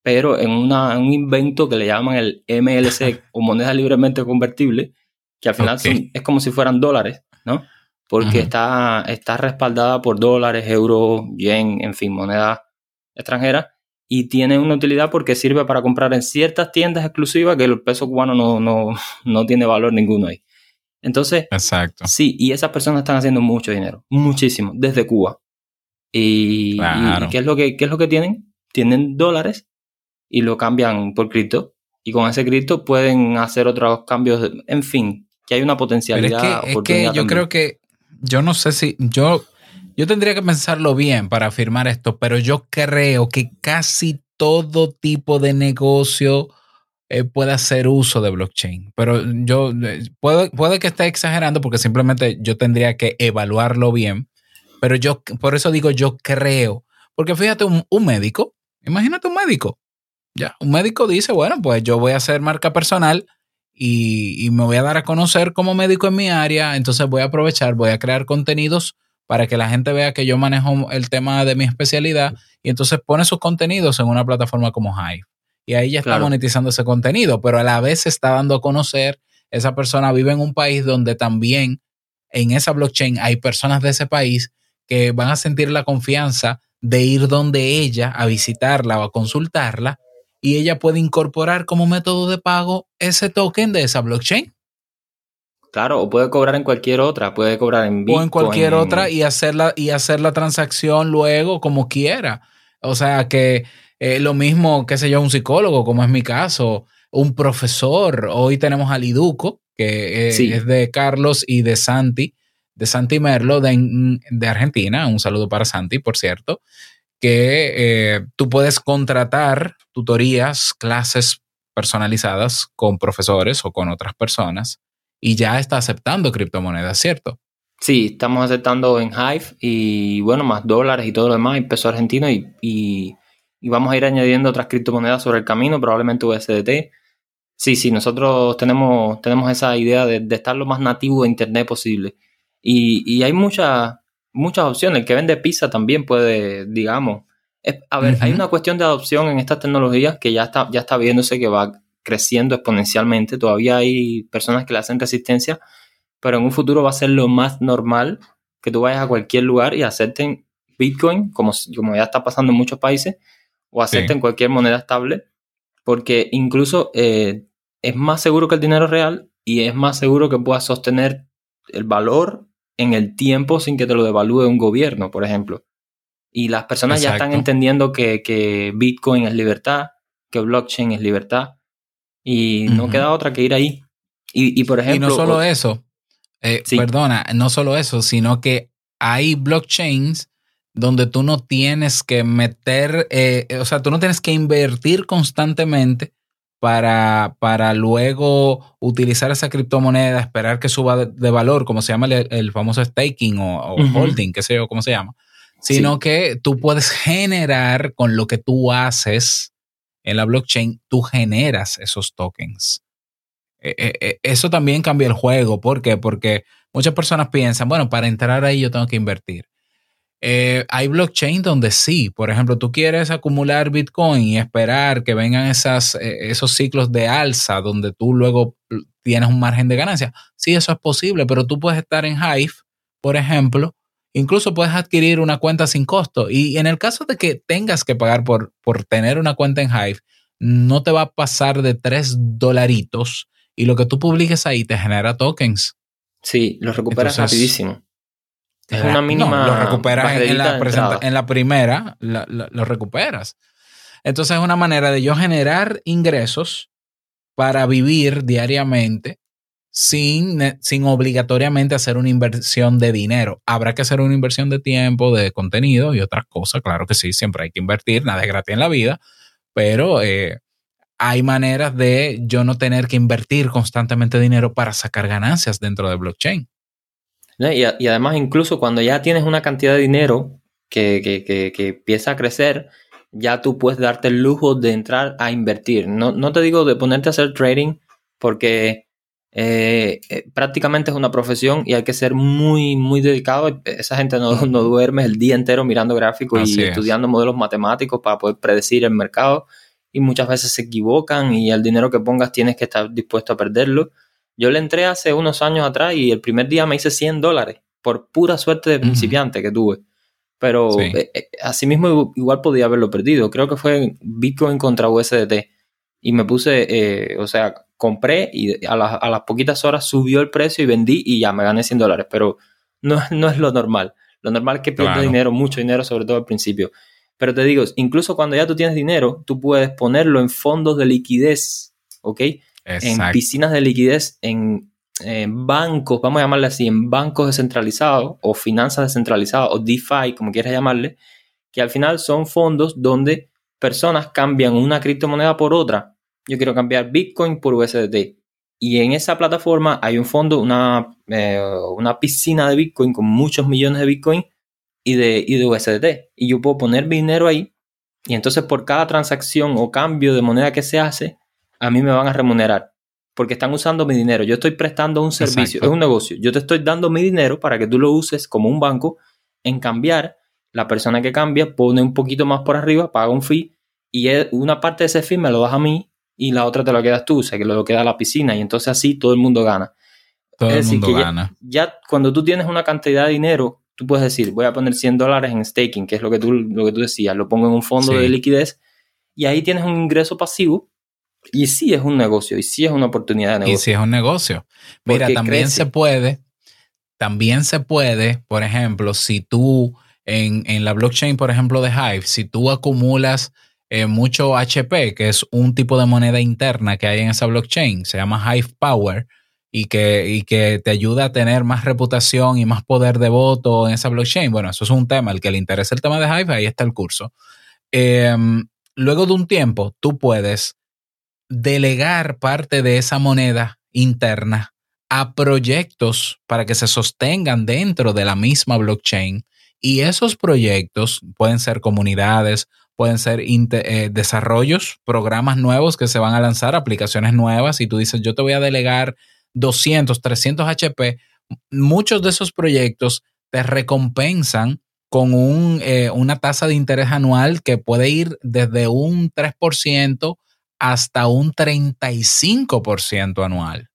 pero en una, un invento que le llaman el MLC (laughs) o moneda libremente convertible, que al final es como si fueran dólares, ¿no? Porque está, está respaldada por dólares, euros, yen, en fin, moneda extranjera y tiene una utilidad porque sirve para comprar en ciertas tiendas exclusivas que el peso cubano no, no, (laughs) no tiene valor ninguno ahí. Entonces, Exacto. sí, y esas personas están haciendo mucho dinero, muchísimo, desde Cuba. Y, ¿qué, es lo que, es lo que tienen? Tienen dólares y lo cambian por cripto. Y con ese cripto pueden hacer otros cambios, en fin, que hay una potencialidad. es que, yo creo que, yo no sé si, yo yo tendría que pensarlo bien para afirmar esto, pero yo creo que casi todo tipo de negocio eh, puede hacer uso de blockchain. Pero yo eh, puede, puede que esté exagerando porque simplemente yo tendría que evaluarlo bien. Pero yo, por eso digo yo creo. Porque fíjate, un, médico, imagínate un médico. Ya, un médico dice, bueno, pues yo voy a hacer marca personal y, y me voy a dar a conocer como médico en mi área. Entonces voy a aprovechar, voy a crear contenidos para que la gente vea que yo manejo el tema de mi especialidad y entonces pone sus contenidos en una plataforma como Hive. Y ahí ya está monetizando ese contenido, pero a la vez se está dando a conocer, esa persona vive en un país donde también en esa blockchain hay personas de ese país que van a sentir la confianza de ir donde ella a visitarla o a consultarla y ella puede incorporar como método de pago ese token de esa blockchain. Claro, o puede cobrar en cualquier otra, puede cobrar en Bitcoin. O en cualquier otra y hacer la, y hacer la transacción luego como quiera. O sea que eh, lo mismo, qué sé yo, un psicólogo, como es mi caso, un profesor. Hoy tenemos a Liduco, que eh, es de Carlos y de Santi, de Santi Merlo de, de Argentina. Un saludo para Santi, por cierto. Que eh, tú puedes contratar tutorías, clases personalizadas con profesores o con otras personas y ya está aceptando criptomonedas, ¿cierto? Sí, estamos aceptando en Hive y bueno, más dólares y todo lo demás, peso argentino y, y, vamos a ir añadiendo otras criptomonedas sobre el camino, probablemente USDT. Sí, sí, nosotros tenemos, tenemos esa idea de, estar lo más nativo de Internet posible. Y, y hay muchas muchas opciones. El que vende pizza también puede, digamos. a ver, hay una cuestión de adopción en estas tecnologías que ya está, ya está viéndose que va creciendo exponencialmente. Todavía hay personas que le hacen resistencia, pero en un futuro va a ser lo más normal que tú vayas a cualquier lugar y acepten Bitcoin, como, como ya está pasando en muchos países, o acepten cualquier moneda estable, porque incluso eh, es más seguro que el dinero real y es más seguro que puedas sostener el valor en el tiempo sin que te lo devalúe un gobierno, por ejemplo. Y las personas ya están entendiendo que, que Bitcoin es libertad, que blockchain es libertad, y no queda otra que ir ahí. Y, por ejemplo. Y no solo eso, eh, perdona, no solo eso, sino que hay blockchains donde tú no tienes que meter, eh, o sea, tú no tienes que invertir constantemente para, para luego utilizar esa criptomoneda, esperar que suba de, valor, como se llama el, famoso staking o, holding, qué sé yo, cómo se llama, sino que tú puedes generar con lo que tú haces en la blockchain, tú generas esos tokens. E, e, e, eso también cambia el juego. ¿Por qué? Porque muchas personas piensan, bueno, para entrar ahí yo tengo que invertir. Eh, hay blockchain donde sí, por ejemplo, tú quieres acumular Bitcoin y esperar que vengan esas, esos ciclos de alza donde tú luego tienes un margen de ganancia. Sí, eso es posible, pero tú puedes estar en Hive, por ejemplo, incluso puedes adquirir una cuenta sin costo. Y en el caso de que tengas que pagar por, por tener una cuenta en Hive, no te va a pasar de tres dolaritos y lo que tú publiques ahí te genera tokens. Sí, los recuperas rapidísimo. Es una mínima. lo recuperas en la, en la, primera, lo recuperas. Entonces es una manera de yo generar ingresos para vivir diariamente sin, sin obligatoriamente hacer una inversión de dinero. Habrá que hacer una inversión de tiempo, de contenido y otras cosas. Claro que sí, siempre hay que invertir, nada es gratis en la vida, pero eh, hay maneras de yo no tener que invertir constantemente dinero para sacar ganancias dentro de blockchain. Y, y además, incluso cuando ya tienes una cantidad de dinero que, que, que, que empieza a crecer, ya tú puedes darte el lujo de entrar a invertir. No, no te digo de ponerte a hacer trading porque eh, eh, prácticamente es una profesión y hay que ser muy, muy dedicado. Esa gente no, (laughs) no duerme el día entero mirando gráficos y estudiando modelos matemáticos para poder predecir el mercado y muchas veces se equivocan y el dinero que pongas tienes que estar dispuesto a perderlo. Yo le entré hace unos años atrás y el primer día me hice 100 dólares por pura suerte de principiante que tuve. Pero así eh, eh, asimismo igual podía haberlo perdido. Creo que fue Bitcoin contra USDT. Y me puse, eh, o sea, compré y a, las poquitas horas subió el precio y vendí y ya me gané 100 dólares. Pero no, no es lo normal. Lo normal es que pierdas dinero, mucho dinero, sobre todo al principio. Pero te digo, incluso cuando ya tú tienes dinero, tú puedes ponerlo en fondos de liquidez, ¿ok? En piscinas de liquidez, en bancos, vamos a llamarle así, en bancos descentralizados o finanzas descentralizadas o DeFi, como quieras llamarle, que al final son fondos donde personas cambian una criptomoneda por otra. Yo quiero cambiar Bitcoin por USDT. Y en esa plataforma hay un fondo, una, eh, una piscina de Bitcoin con muchos millones de Bitcoin y de, y de USDT. Y yo puedo poner mi dinero ahí. Y entonces por cada transacción o cambio de moneda que se hace, a mí me van a remunerar porque están usando mi dinero. Yo estoy prestando un servicio, es un negocio. Yo te estoy dando mi dinero para que tú lo uses como un banco en cambiar. La persona que cambia pone un poquito más por arriba, paga un fee y una parte de ese fee me lo das a mí y la otra te lo quedas tú, o sea que lo queda a la piscina y entonces así todo el mundo gana. Todo el mundo gana. Ya, cuando tú tienes una cantidad de dinero, tú puedes decir, voy a poner 100 dólares en staking, que es lo que tú, lo que tú decías, lo pongo en un fondo de liquidez y ahí tienes un ingreso pasivo y sí es un negocio, y sí es una oportunidad de negocio. Y sí es un negocio. Mira, también se puede, también se puede, por ejemplo, si tú en, en la blockchain, por ejemplo, de Hive, si tú acumulas eh, mucho HP, que es un tipo de moneda interna que hay en esa blockchain, se llama Hive Power, y que, y que te ayuda a tener más reputación y más poder de voto en esa blockchain. Bueno, eso es un tema. El que le interesa el tema de Hive, ahí está el curso. Em, luego de un tiempo, tú puedes delegar parte de esa moneda interna a proyectos para que se sostengan dentro de la misma blockchain. Y esos proyectos pueden ser comunidades, pueden ser eh, desarrollos, programas nuevos que se van a lanzar, aplicaciones nuevas. Y tú dices, yo te voy a delegar 200, 300 HP. Muchos de esos proyectos te recompensan con un, eh, una tasa de interés anual que puede ir desde un 3% hasta un 35% anual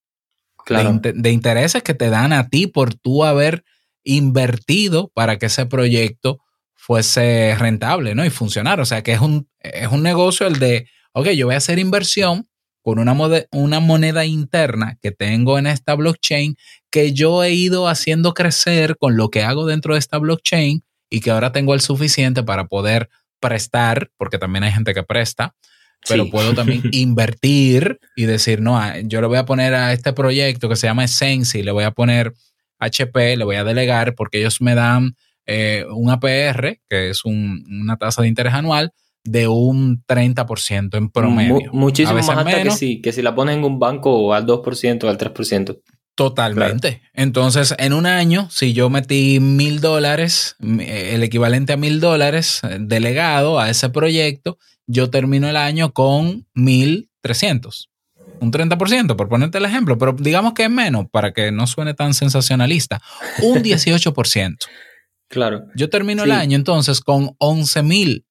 de, intereses que te dan a ti por tú haber invertido para que ese proyecto fuese rentable, ¿no? Y funcionar. O sea, que es un, es un negocio el de, ok, yo voy a hacer inversión con una, una moneda interna que tengo en esta blockchain que yo he ido haciendo crecer con lo que hago dentro de esta blockchain y que ahora tengo el suficiente para poder prestar, porque también hay gente que presta, pero puedo también (laughs) invertir y decir, no, ah, yo le voy a poner a este proyecto que se llama Sensi, le voy a poner HP, le voy a delegar porque ellos me dan eh, un APR, que es una tasa de interés anual, de un 30% en promedio. muchísimo más alta que si, que si la pones en un banco al 2% o al 3%. Totalmente. Entonces, en un año, si yo metí mil dólares, el equivalente a mil dólares eh, delegado a ese proyecto, yo termino el año con 1.300. Un 30%, por ponerte el ejemplo, pero digamos que es menos para que no suene tan sensacionalista. Un (laughs) 18%. claro. Yo termino el año entonces con 11.000,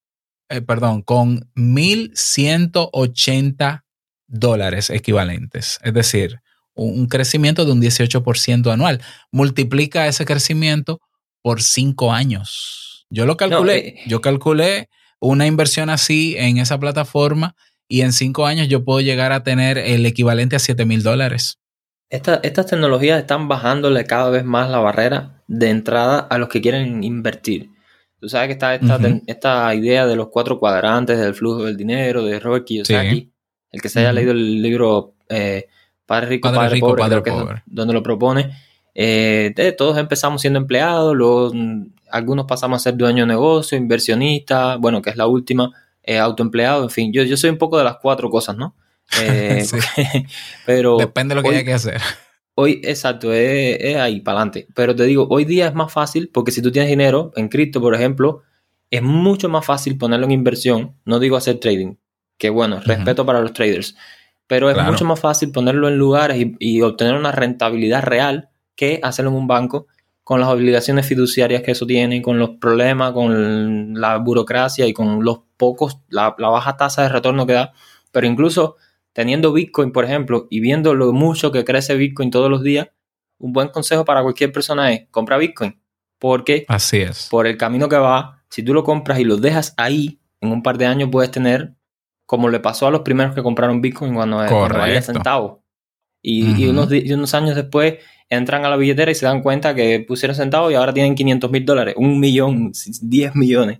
eh, perdón, con 1.180 dólares equivalentes. Es decir, un crecimiento de un 18% anual. Multiplica ese crecimiento por cinco años. Yo lo calculé, eh, yo calculé una inversión así en esa plataforma y en cinco años yo puedo llegar a tener el equivalente a 7 mil dólares. estas tecnologías están bajándole cada vez más la barrera de entrada a los que quieren invertir. Tú sabes que está esta, esta idea de los cuatro cuadrantes del flujo del dinero de Robert Kiyosaki. El que se haya leído el libro eh, Padre Rico, Padre, Pobre, donde lo propone. Eh, todos empezamos siendo empleados, luego mm, algunos pasamos a ser dueños de negocio, inversionistas, bueno, que es la última, eh, autoempleado, en fin, yo, yo soy un poco de las cuatro cosas, ¿no? Eh, (laughs) (laughs) pero Depende de lo que haya que hacer. Hoy, exacto, es, ahí, para adelante. Pero te digo, hoy día es más fácil porque si tú tienes dinero en cripto, por ejemplo, es mucho más fácil ponerlo en inversión. No digo hacer trading, que bueno, respeto para los traders, pero es mucho más fácil ponerlo en lugares y, obtener una rentabilidad real que hacerlo en un banco con las obligaciones fiduciarias que eso tiene, con los problemas, con la burocracia y con los pocos, la, la baja tasa de retorno que da. Pero incluso teniendo Bitcoin, por ejemplo, y viendo lo mucho que crece Bitcoin todos los días, un buen consejo para cualquier persona es compra Bitcoin. Porque Así es. por el camino que va, si tú lo compras y lo dejas ahí, en un par de años puedes tener, como le pasó a los primeros que compraron Bitcoin cuando, valía centavos. Y, unos, unos años después entran a la billetera y se dan cuenta que pusieron centavos y ahora tienen 500 mil dólares, un millón, 10 millones.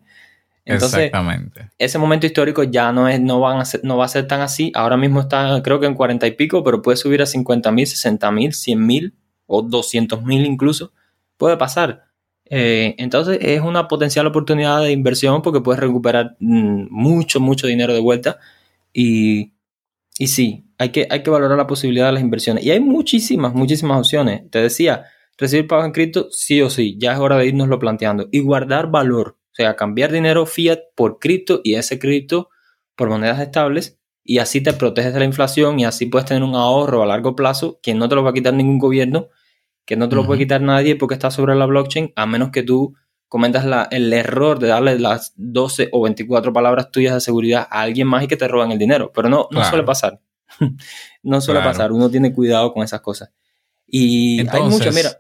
Entonces, Exactamente. ese momento histórico ya no, es, no, van a ser, no va a ser tan así. Ahora mismo está, creo que en 40 y pico, pero puede subir a 50 mil, 60 mil, 100 mil o 200 mil incluso. Puede pasar. Eh, entonces, es una potencial oportunidad de inversión porque puedes recuperar mm, mucho, mucho dinero de vuelta. Y, y sí, hay que, hay que valorar la posibilidad de las inversiones. Y hay muchísimas, muchísimas opciones. Te decía, recibir pago en cripto, sí o sí, ya es hora de irnoslo planteando. Y guardar valor o sea, cambiar dinero fiat por cripto y ese cripto por monedas estables y así te proteges de la inflación y así puedes tener un ahorro a largo plazo que no te lo va a quitar ningún gobierno, que no te lo puede quitar nadie porque está sobre la blockchain, a menos que tú comentas el error de darle las 12 o 24 palabras tuyas de seguridad a alguien más y que te roban el dinero. Pero no, no suele pasar. (laughs) no suele pasar. Uno tiene cuidado con esas cosas. Y hay mucho, mira,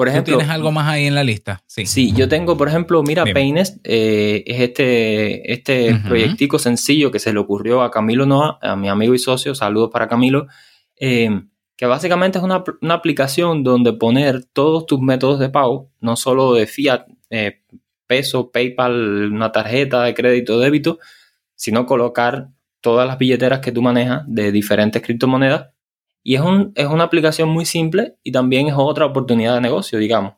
por ejemplo, ¿Tienes algo más ahí en la lista? Sí. Sí, yo tengo, por ejemplo, mira, Peines, eh, es este, este proyectico sencillo que se le ocurrió a Camilo Noa, a mi amigo y socio, saludos para Camilo, eh, que básicamente es una, aplicación donde poner todos tus métodos de pago, no solo de fiat, eh, peso, PayPal, una tarjeta de crédito, débito, sino colocar todas las billeteras que tú manejas de diferentes criptomonedas y es, un, es una aplicación muy simple y también es otra oportunidad de negocio, digamos.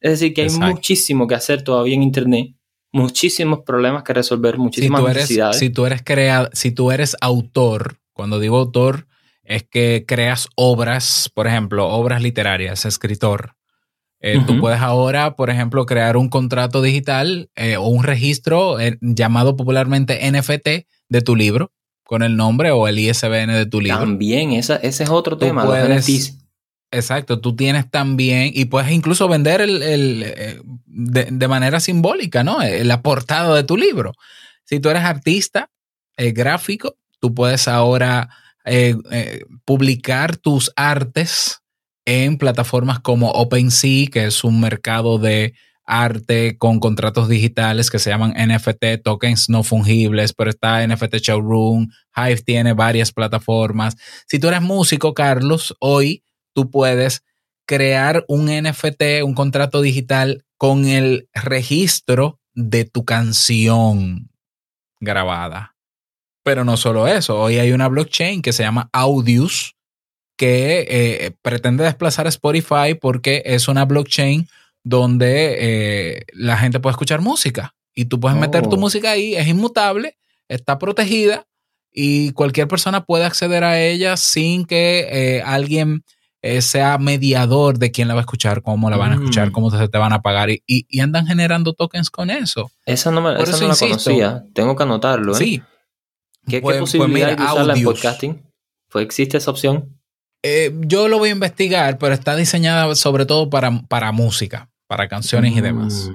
Es decir, que hay muchísimo que hacer todavía en Internet, muchísimos problemas que resolver, muchísimas si necesidades. si tú eres si tú eres autor, cuando digo autor, es que creas obras, por ejemplo, obras literarias, escritor. Eh, tú puedes ahora, por ejemplo, crear un contrato digital eh, o un registro eh, llamado popularmente NFT de tu libro con el nombre o el ISBN de tu libro. También, ese es otro tema. exacto, tú tienes también, y puedes incluso vender el, eh, de, manera simbólica, ¿no? La portada de tu libro. Si tú eres artista gráfico, tú puedes ahora publicar tus artes en plataformas como OpenSea, que es un mercado de arte con contratos digitales que se llaman NFT, tokens no fungibles, pero está NFT Showroom, Hive tiene varias plataformas. Si tú eres músico, Carlos, hoy tú puedes crear un NFT, un contrato digital con el registro de tu canción grabada. Pero no solo eso, hoy hay una blockchain que se llama Audius que eh, pretende desplazar Spotify porque es una blockchain donde eh, la gente puede escuchar música y tú puedes meter tu oh. música ahí, es inmutable, está protegida y cualquier persona puede acceder a ella sin que eh, alguien eh, sea mediador de quién la va a escuchar, cómo la van a escuchar, mm. cómo se te van a pagar y, andan generando tokens con eso. Esa no, me, esa no la conocía, tengo que anotarlo. Sí. ¿Qué, pues, pues posibilidad de usarla en podcasting? Pues, ¿Existe esa opción? yo lo voy a investigar, pero está diseñada sobre todo para, para música para canciones y demás.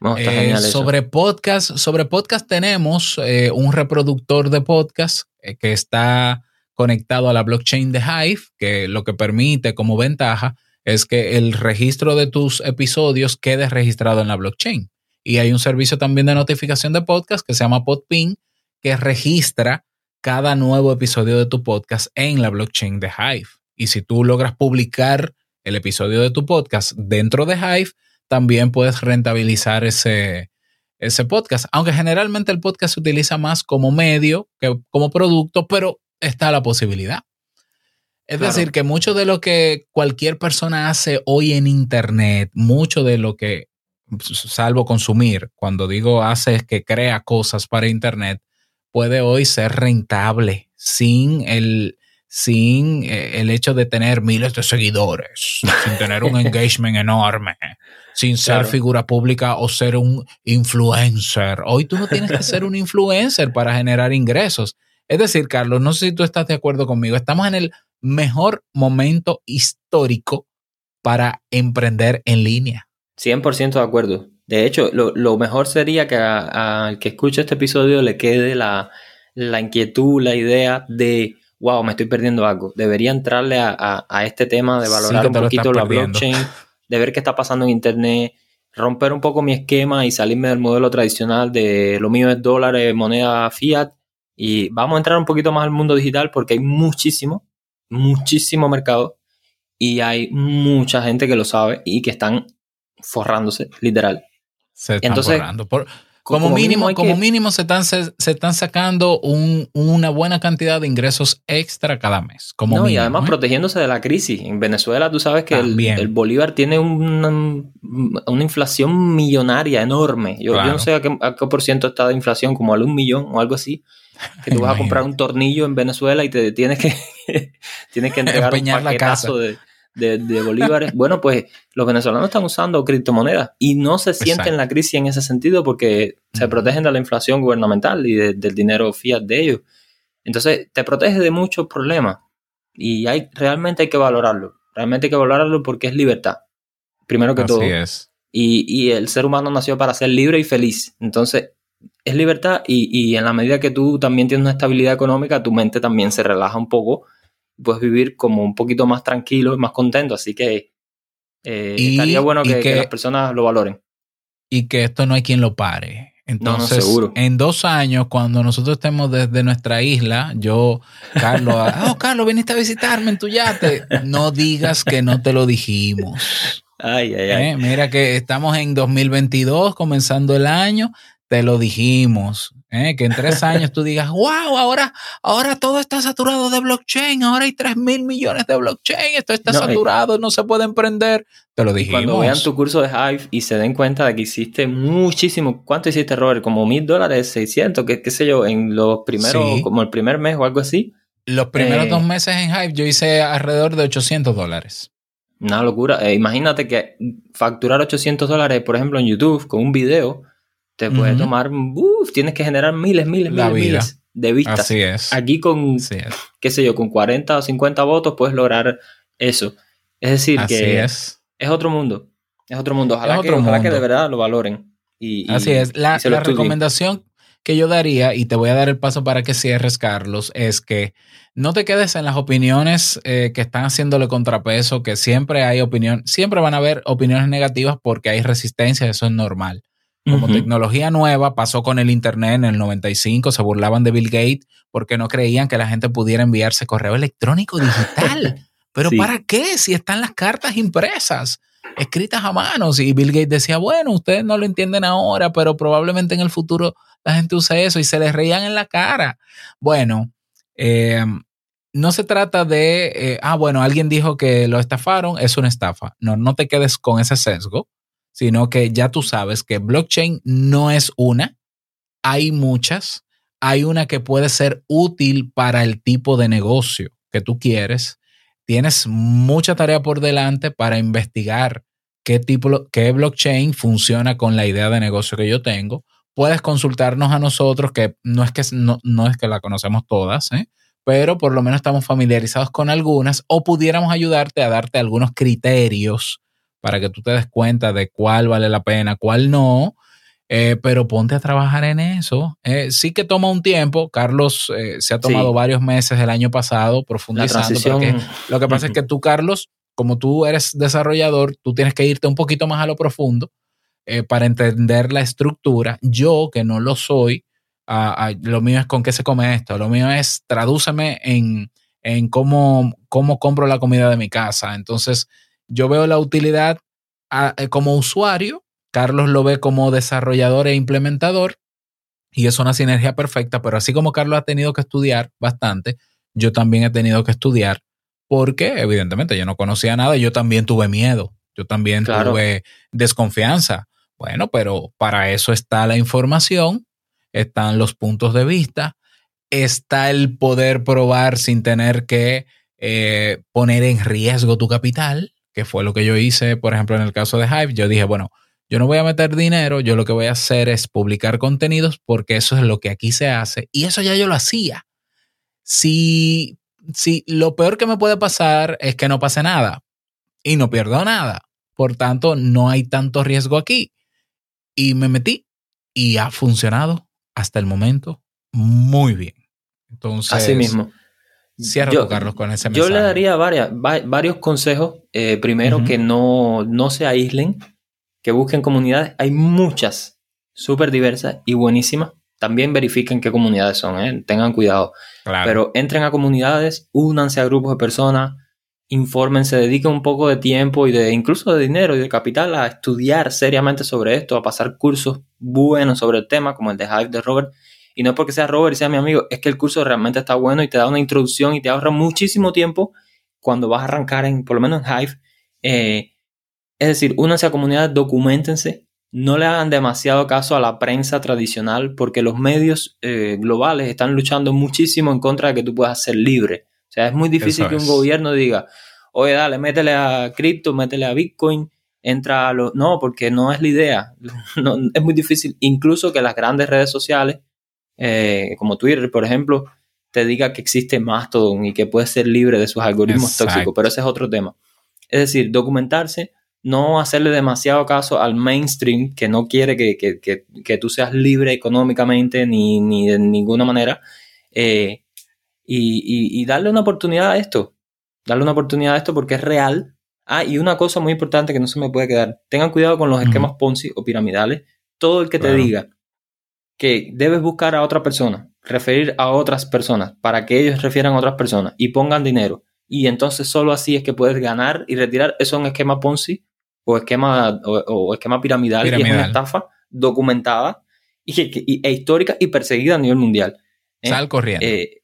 Mm. Eh, sobre podcast, sobre podcast tenemos eh, un reproductor de podcast eh, que está conectado a la blockchain de Hive, que lo que permite como ventaja es que el registro de tus episodios quede registrado en la blockchain. Y hay un servicio también de notificación de podcast que se llama Podpin, que registra cada nuevo episodio de tu podcast en la blockchain de Hive. Y si tú logras publicar el episodio de tu podcast dentro de Hive, también puedes rentabilizar ese, ese podcast. Aunque generalmente el podcast se utiliza más como medio que como producto, pero está la posibilidad. Es decir, que mucho de lo que cualquier persona hace hoy en Internet, mucho de lo que, salvo consumir, cuando digo hace es que crea cosas para Internet, puede hoy ser rentable sin el, sin eh, el hecho de tener miles de seguidores, sin tener un (laughs) engagement enorme, sin ser figura pública o ser un influencer. Hoy tú no tienes que ser un influencer para generar ingresos. Es decir, Carlos, no sé si tú estás de acuerdo conmigo, estamos en el mejor momento histórico para emprender en línea. 100% de acuerdo. De hecho, lo, mejor sería que al que escuche este episodio le quede la, inquietud, la idea de, wow, me estoy perdiendo algo. Debería entrarle a, este tema de valorar un poquito la blockchain, de ver qué está pasando en Internet, romper un poco mi esquema y salirme del modelo tradicional de lo mío es dólares, moneda fiat. Y vamos a entrar un poquito más al mundo digital porque hay muchísimo, muchísimo mercado y hay mucha gente que lo sabe y que están forrándose, literal. Se están Entonces, como, mínimo, como mínimo se están, se, están sacando una buena cantidad de ingresos extra cada mes. Como no, y además ¿eh? protegiéndose de la crisis. En Venezuela tú sabes que el, Bolívar tiene una, una, inflación millonaria enorme. Yo, no sé a qué, por ciento está de inflación, como al un millón o algo así. Que tú vas a comprar un tornillo en Venezuela y te tienes que, (laughs) tienes que entregar un paquetazo de de, bolívares. (laughs) bueno, pues los venezolanos están usando criptomonedas y no se sienten la crisis en ese sentido porque se protegen de la inflación gubernamental y del dinero fiat de ellos. Entonces, te protege de muchos problemas y hay, realmente hay que valorarlo. Realmente hay que valorarlo porque es libertad. Primero que todo. Es. Y, y, el ser humano nació para ser libre y feliz. Entonces, es libertad y, y en la medida que tú también tienes una estabilidad económica, tu mente también se relaja un poco puedes vivir como un poquito más tranquilo y más contento. Así que eh, estaría bueno que, las personas lo valoren. Y que esto no hay quien lo pare. Entonces, en dos años, cuando nosotros estemos desde nuestra isla, yo, Carlos, oh, Carlos, viniste a visitarme en tu yate. No digas que no te lo dijimos. Ay, ay, ay. ¿Eh? Mira que estamos en 2022, comenzando el año, te lo dijimos. ¿eh? Que en tres años tú digas, wow, ahora, ahora todo está saturado de blockchain, ahora hay 3 mil millones de blockchain, esto está saturado, no se puede emprender. Te lo dijimos. Cuando vean tu curso de Hive y se den cuenta de que hiciste muchísimo, ¿cuánto hiciste, Robert? Como mil dólares, 600, qué, qué sé yo, en los primeros, como el primer mes o algo así. Los primeros eh, dos meses en Hive yo hice alrededor de 800 dólares. Una locura. Eh, imagínate que facturar 800 dólares, por ejemplo, en YouTube con un video, te puede tomar, tienes que generar miles, miles, miles, miles de vistas. Así es. Aquí con, qué sé yo, con 40 o 50 votos puedes lograr eso. Es decir, que es. es otro mundo. Es otro mundo. Ojalá, que, que de verdad lo valoren. Y, Así es. La, recomendación que yo daría, y te voy a dar el paso para que cierres, Carlos, es que no te quedes en las opiniones eh, que están haciéndole contrapeso, que siempre hay opinión, siempre van a haber opiniones negativas porque hay resistencia, eso es normal. Como tecnología nueva, pasó con el Internet en el 95, se burlaban de Bill Gates porque no creían que la gente pudiera enviarse correo electrónico digital. (laughs) Pero ¿para qué? Si están las cartas impresas, escritas a mano. Y Bill Gates decía, bueno, ustedes no lo entienden ahora, pero probablemente en el futuro la gente use eso y se les reían en la cara. Bueno, eh, no se trata de, eh, ah, bueno, alguien dijo que lo estafaron, es una estafa. No, no te quedes con ese sesgo sino que ya tú sabes que blockchain no es una, hay muchas, hay una que puede ser útil para el tipo de negocio que tú quieres. Tienes mucha tarea por delante para investigar qué tipo, qué blockchain funciona con la idea de negocio que yo tengo. Puedes consultarnos a nosotros, que no es que, no, no es que la conocemos todas, ¿eh? pero por lo menos estamos familiarizados con algunas o pudiéramos ayudarte a darte algunos criterios para que tú te des cuenta de cuál vale la pena, cuál no. Eh, pero ponte a trabajar en eso. Eh, sí que toma un tiempo. Carlos eh, se ha tomado varios meses el año pasado profundizando. Porque lo que pasa es que tú, Carlos, como tú eres desarrollador, tú tienes que irte un poquito más a lo profundo para entender la estructura. Yo, que no lo soy, ah, lo mío es con qué se come esto. Lo mío es tradúceme en, en cómo, cómo compro la comida de mi casa. Entonces, yo veo la utilidad ah, como usuario Carlos lo ve como desarrollador e implementador y es una sinergia perfecta, pero así como Carlos ha tenido que estudiar bastante, yo también he tenido que estudiar porque evidentemente yo no conocía nada y yo también tuve miedo, yo también tuve desconfianza. Bueno, pero para eso está la información, están los puntos de vista, está el poder probar sin tener que eh, poner en riesgo tu capital, que fue lo que yo hice, por ejemplo, en el caso de Hive. Yo dije, bueno, yo no voy a meter dinero, yo lo que voy a hacer es publicar contenidos porque eso es lo que aquí se hace y eso ya yo lo hacía. Si, si lo peor que me puede pasar es que no pase nada y no pierdo nada, por tanto no hay tanto riesgo aquí. Y me metí y ha funcionado hasta el momento muy bien. Entonces, así mismo. Cierra yo, Carlos con ese mensaje. Yo le daría varias, varios consejos. Eh, primero, que no, no se aíslen que busquen comunidades. Hay muchas, súper diversas y buenísimas. También verifiquen qué comunidades son, ¿eh? tengan cuidado. Pero entren a comunidades, únanse a grupos de personas, infórmense, dediquen un poco de tiempo y de incluso de dinero y de capital a estudiar seriamente sobre esto, a pasar cursos buenos sobre el tema, como el de Hive de Robert. Y no es porque sea Robert y sea mi amigo, es que el curso realmente está bueno y te da una introducción y te ahorra muchísimo tiempo cuando vas a arrancar en, por lo menos en Hive, eh, es decir, únanse a comunidades, documentense, no le hagan demasiado caso a la prensa tradicional porque los medios eh, globales están luchando muchísimo en contra de que tú puedas ser libre. O sea, es muy difícil que un gobierno diga, oye, dale, métele a cripto, métele a Bitcoin, entra a los... No, porque no es la idea. (laughs) es muy difícil. Incluso que las grandes redes sociales, eh, como Twitter, por ejemplo, te diga que existe Mastodon y que puedes ser libre de sus algoritmos tóxicos, pero ese es otro tema. Es decir, documentarse, no hacerle demasiado caso al mainstream que no quiere que, tú seas libre económicamente ni, de ninguna manera. Eh, y, darle una oportunidad a esto. Darle una oportunidad a esto porque es real. Ah, y una cosa muy importante que no se me puede quedar. Tengan cuidado con los esquemas Ponzi o piramidales. Todo el que te diga que debes buscar a otra persona, referir a otras personas para que ellos refieran a otras personas y pongan dinero. Y entonces solo así es que puedes ganar y retirar. Eso es un esquema Ponzi o esquema, o, esquema piramidal, y es una estafa documentada y, e histórica y perseguida a nivel mundial. ¿eh? Sal corriendo. Eh,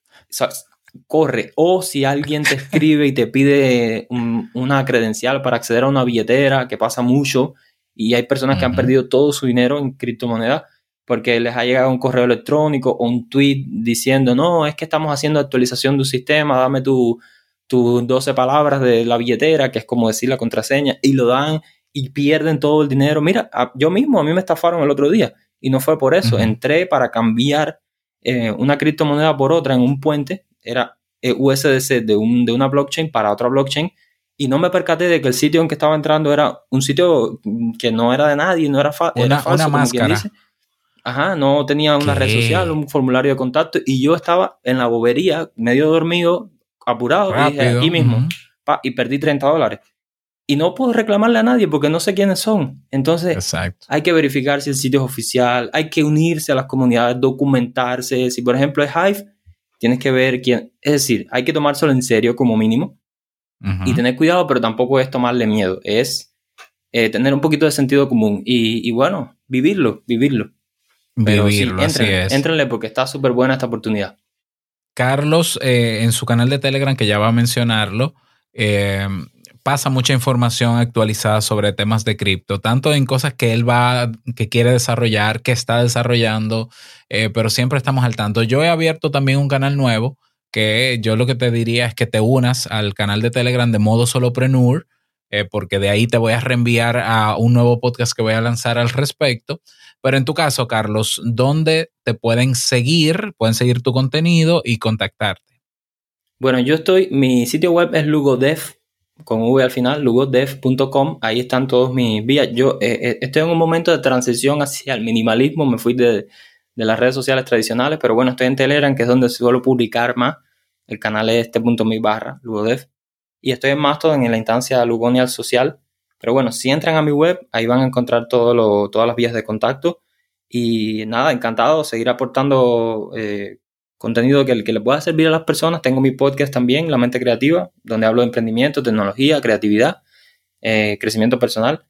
corre. O si alguien te escribe y te pide una credencial para acceder a una billetera, que pasa mucho, y hay personas que han perdido todo su dinero en criptomonedas porque les ha llegado un correo electrónico o un tweet diciendo, no, es que estamos haciendo actualización de un sistema, dame tu, tus 12 palabras de la billetera, que es como decir la contraseña, y lo dan y pierden todo el dinero. Mira, yo mismo, a mí me estafaron el otro día y no fue por eso. Entré para cambiar eh, una criptomoneda por otra en un puente, era eh, USDC de, un, de una blockchain para otra blockchain y no me percaté de que el sitio en que estaba entrando era un sitio que no era de nadie, no era, una, falso. máscara. Ajá, no tenía una red social, un formulario de contacto y yo estaba en la bobería, medio dormido, apurado, y aquí mismo, y perdí 30 dólares. Y no puedo reclamarle a nadie porque no sé quiénes son. Entonces, hay que verificar si el sitio es oficial, hay que unirse a las comunidades, documentarse. Si, por ejemplo, es Hive, tienes que ver quién. Es decir, hay que tomárselo en serio como mínimo y tener cuidado, pero tampoco es tomarle miedo. Es eh, tener un poquito de sentido común y, bueno, vivirlo, vivirlo. Vivirlo, entrenle, porque está súper buena esta oportunidad. Carlos, eh, en su canal de Telegram, que ya va a mencionarlo, eh, pasa mucha información actualizada sobre temas de cripto, tanto en cosas que él va, que quiere desarrollar, que está desarrollando, eh, pero siempre estamos al tanto. Yo he abierto también un canal nuevo que yo lo que te diría es que te unas al canal de Telegram de modo solopreneur, porque de ahí te voy a reenviar a un nuevo podcast que voy a lanzar al respecto. Pero en tu caso, Carlos, ¿dónde te pueden seguir? Pueden seguir tu contenido y contactarte. Bueno, yo estoy, mi sitio web es lugodev, con V al final, lugodev.com, ahí están todos mis vías. Yo eh, eh, estoy en un momento de transición hacia el minimalismo, me fui de, las redes sociales tradicionales, pero bueno, estoy en Telegram, que es donde suelo publicar más. El canal es este punto mi barra, lugodev. Y estoy en Mastodon en la instancia Lugonial Social. Pero bueno, si entran a mi web, ahí van a encontrar todo todas las vías de contacto. Y nada, encantado seguir aportando eh, contenido que, que le pueda servir a las personas. Tengo mi podcast también, La Mente Creativa, donde hablo de emprendimiento, tecnología, creatividad, eh, crecimiento personal.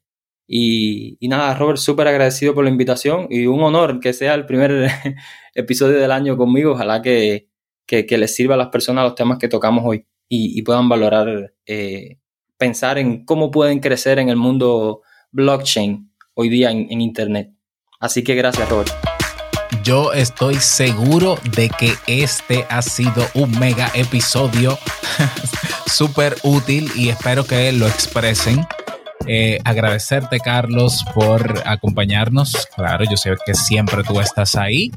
Y, nada, Robert, súper agradecido por la invitación y un honor que sea el primer (laughs) episodio del año conmigo. Ojalá que, que, les sirva a las personas los temas que tocamos hoy y, puedan valorar, eh, pensar en cómo pueden crecer en el mundo blockchain hoy día en Internet. Así que gracias, Robert. Yo estoy seguro de que este ha sido un mega episodio (laughs) súper útil y espero que lo expresen. Eh, agradecerte, Carlos, por acompañarnos. Claro, yo sé que siempre tú estás ahí.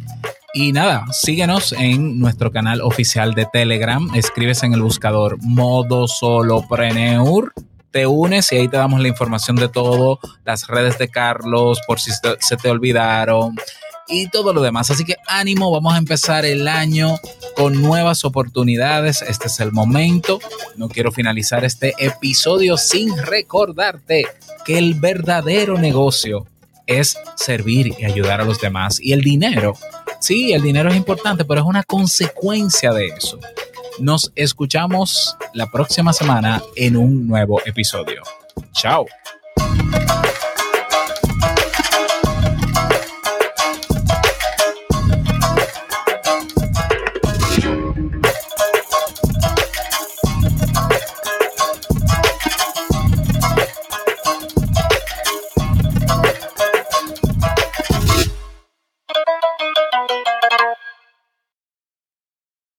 Y nada, síguenos en nuestro canal oficial de Telegram. Escribes en el buscador modo solopreneur te unes y ahí te damos la información de todo, las redes de Carlos, por si se te olvidaron, y todo lo demás. Así que ánimo, vamos a empezar el año con nuevas oportunidades. Este es el momento. No quiero finalizar este episodio sin recordarte que el verdadero negocio es servir y ayudar a los demás. Y el dinero, sí, el dinero es importante, pero es una consecuencia de eso. Nos escuchamos la próxima semana en un nuevo episodio. Chao.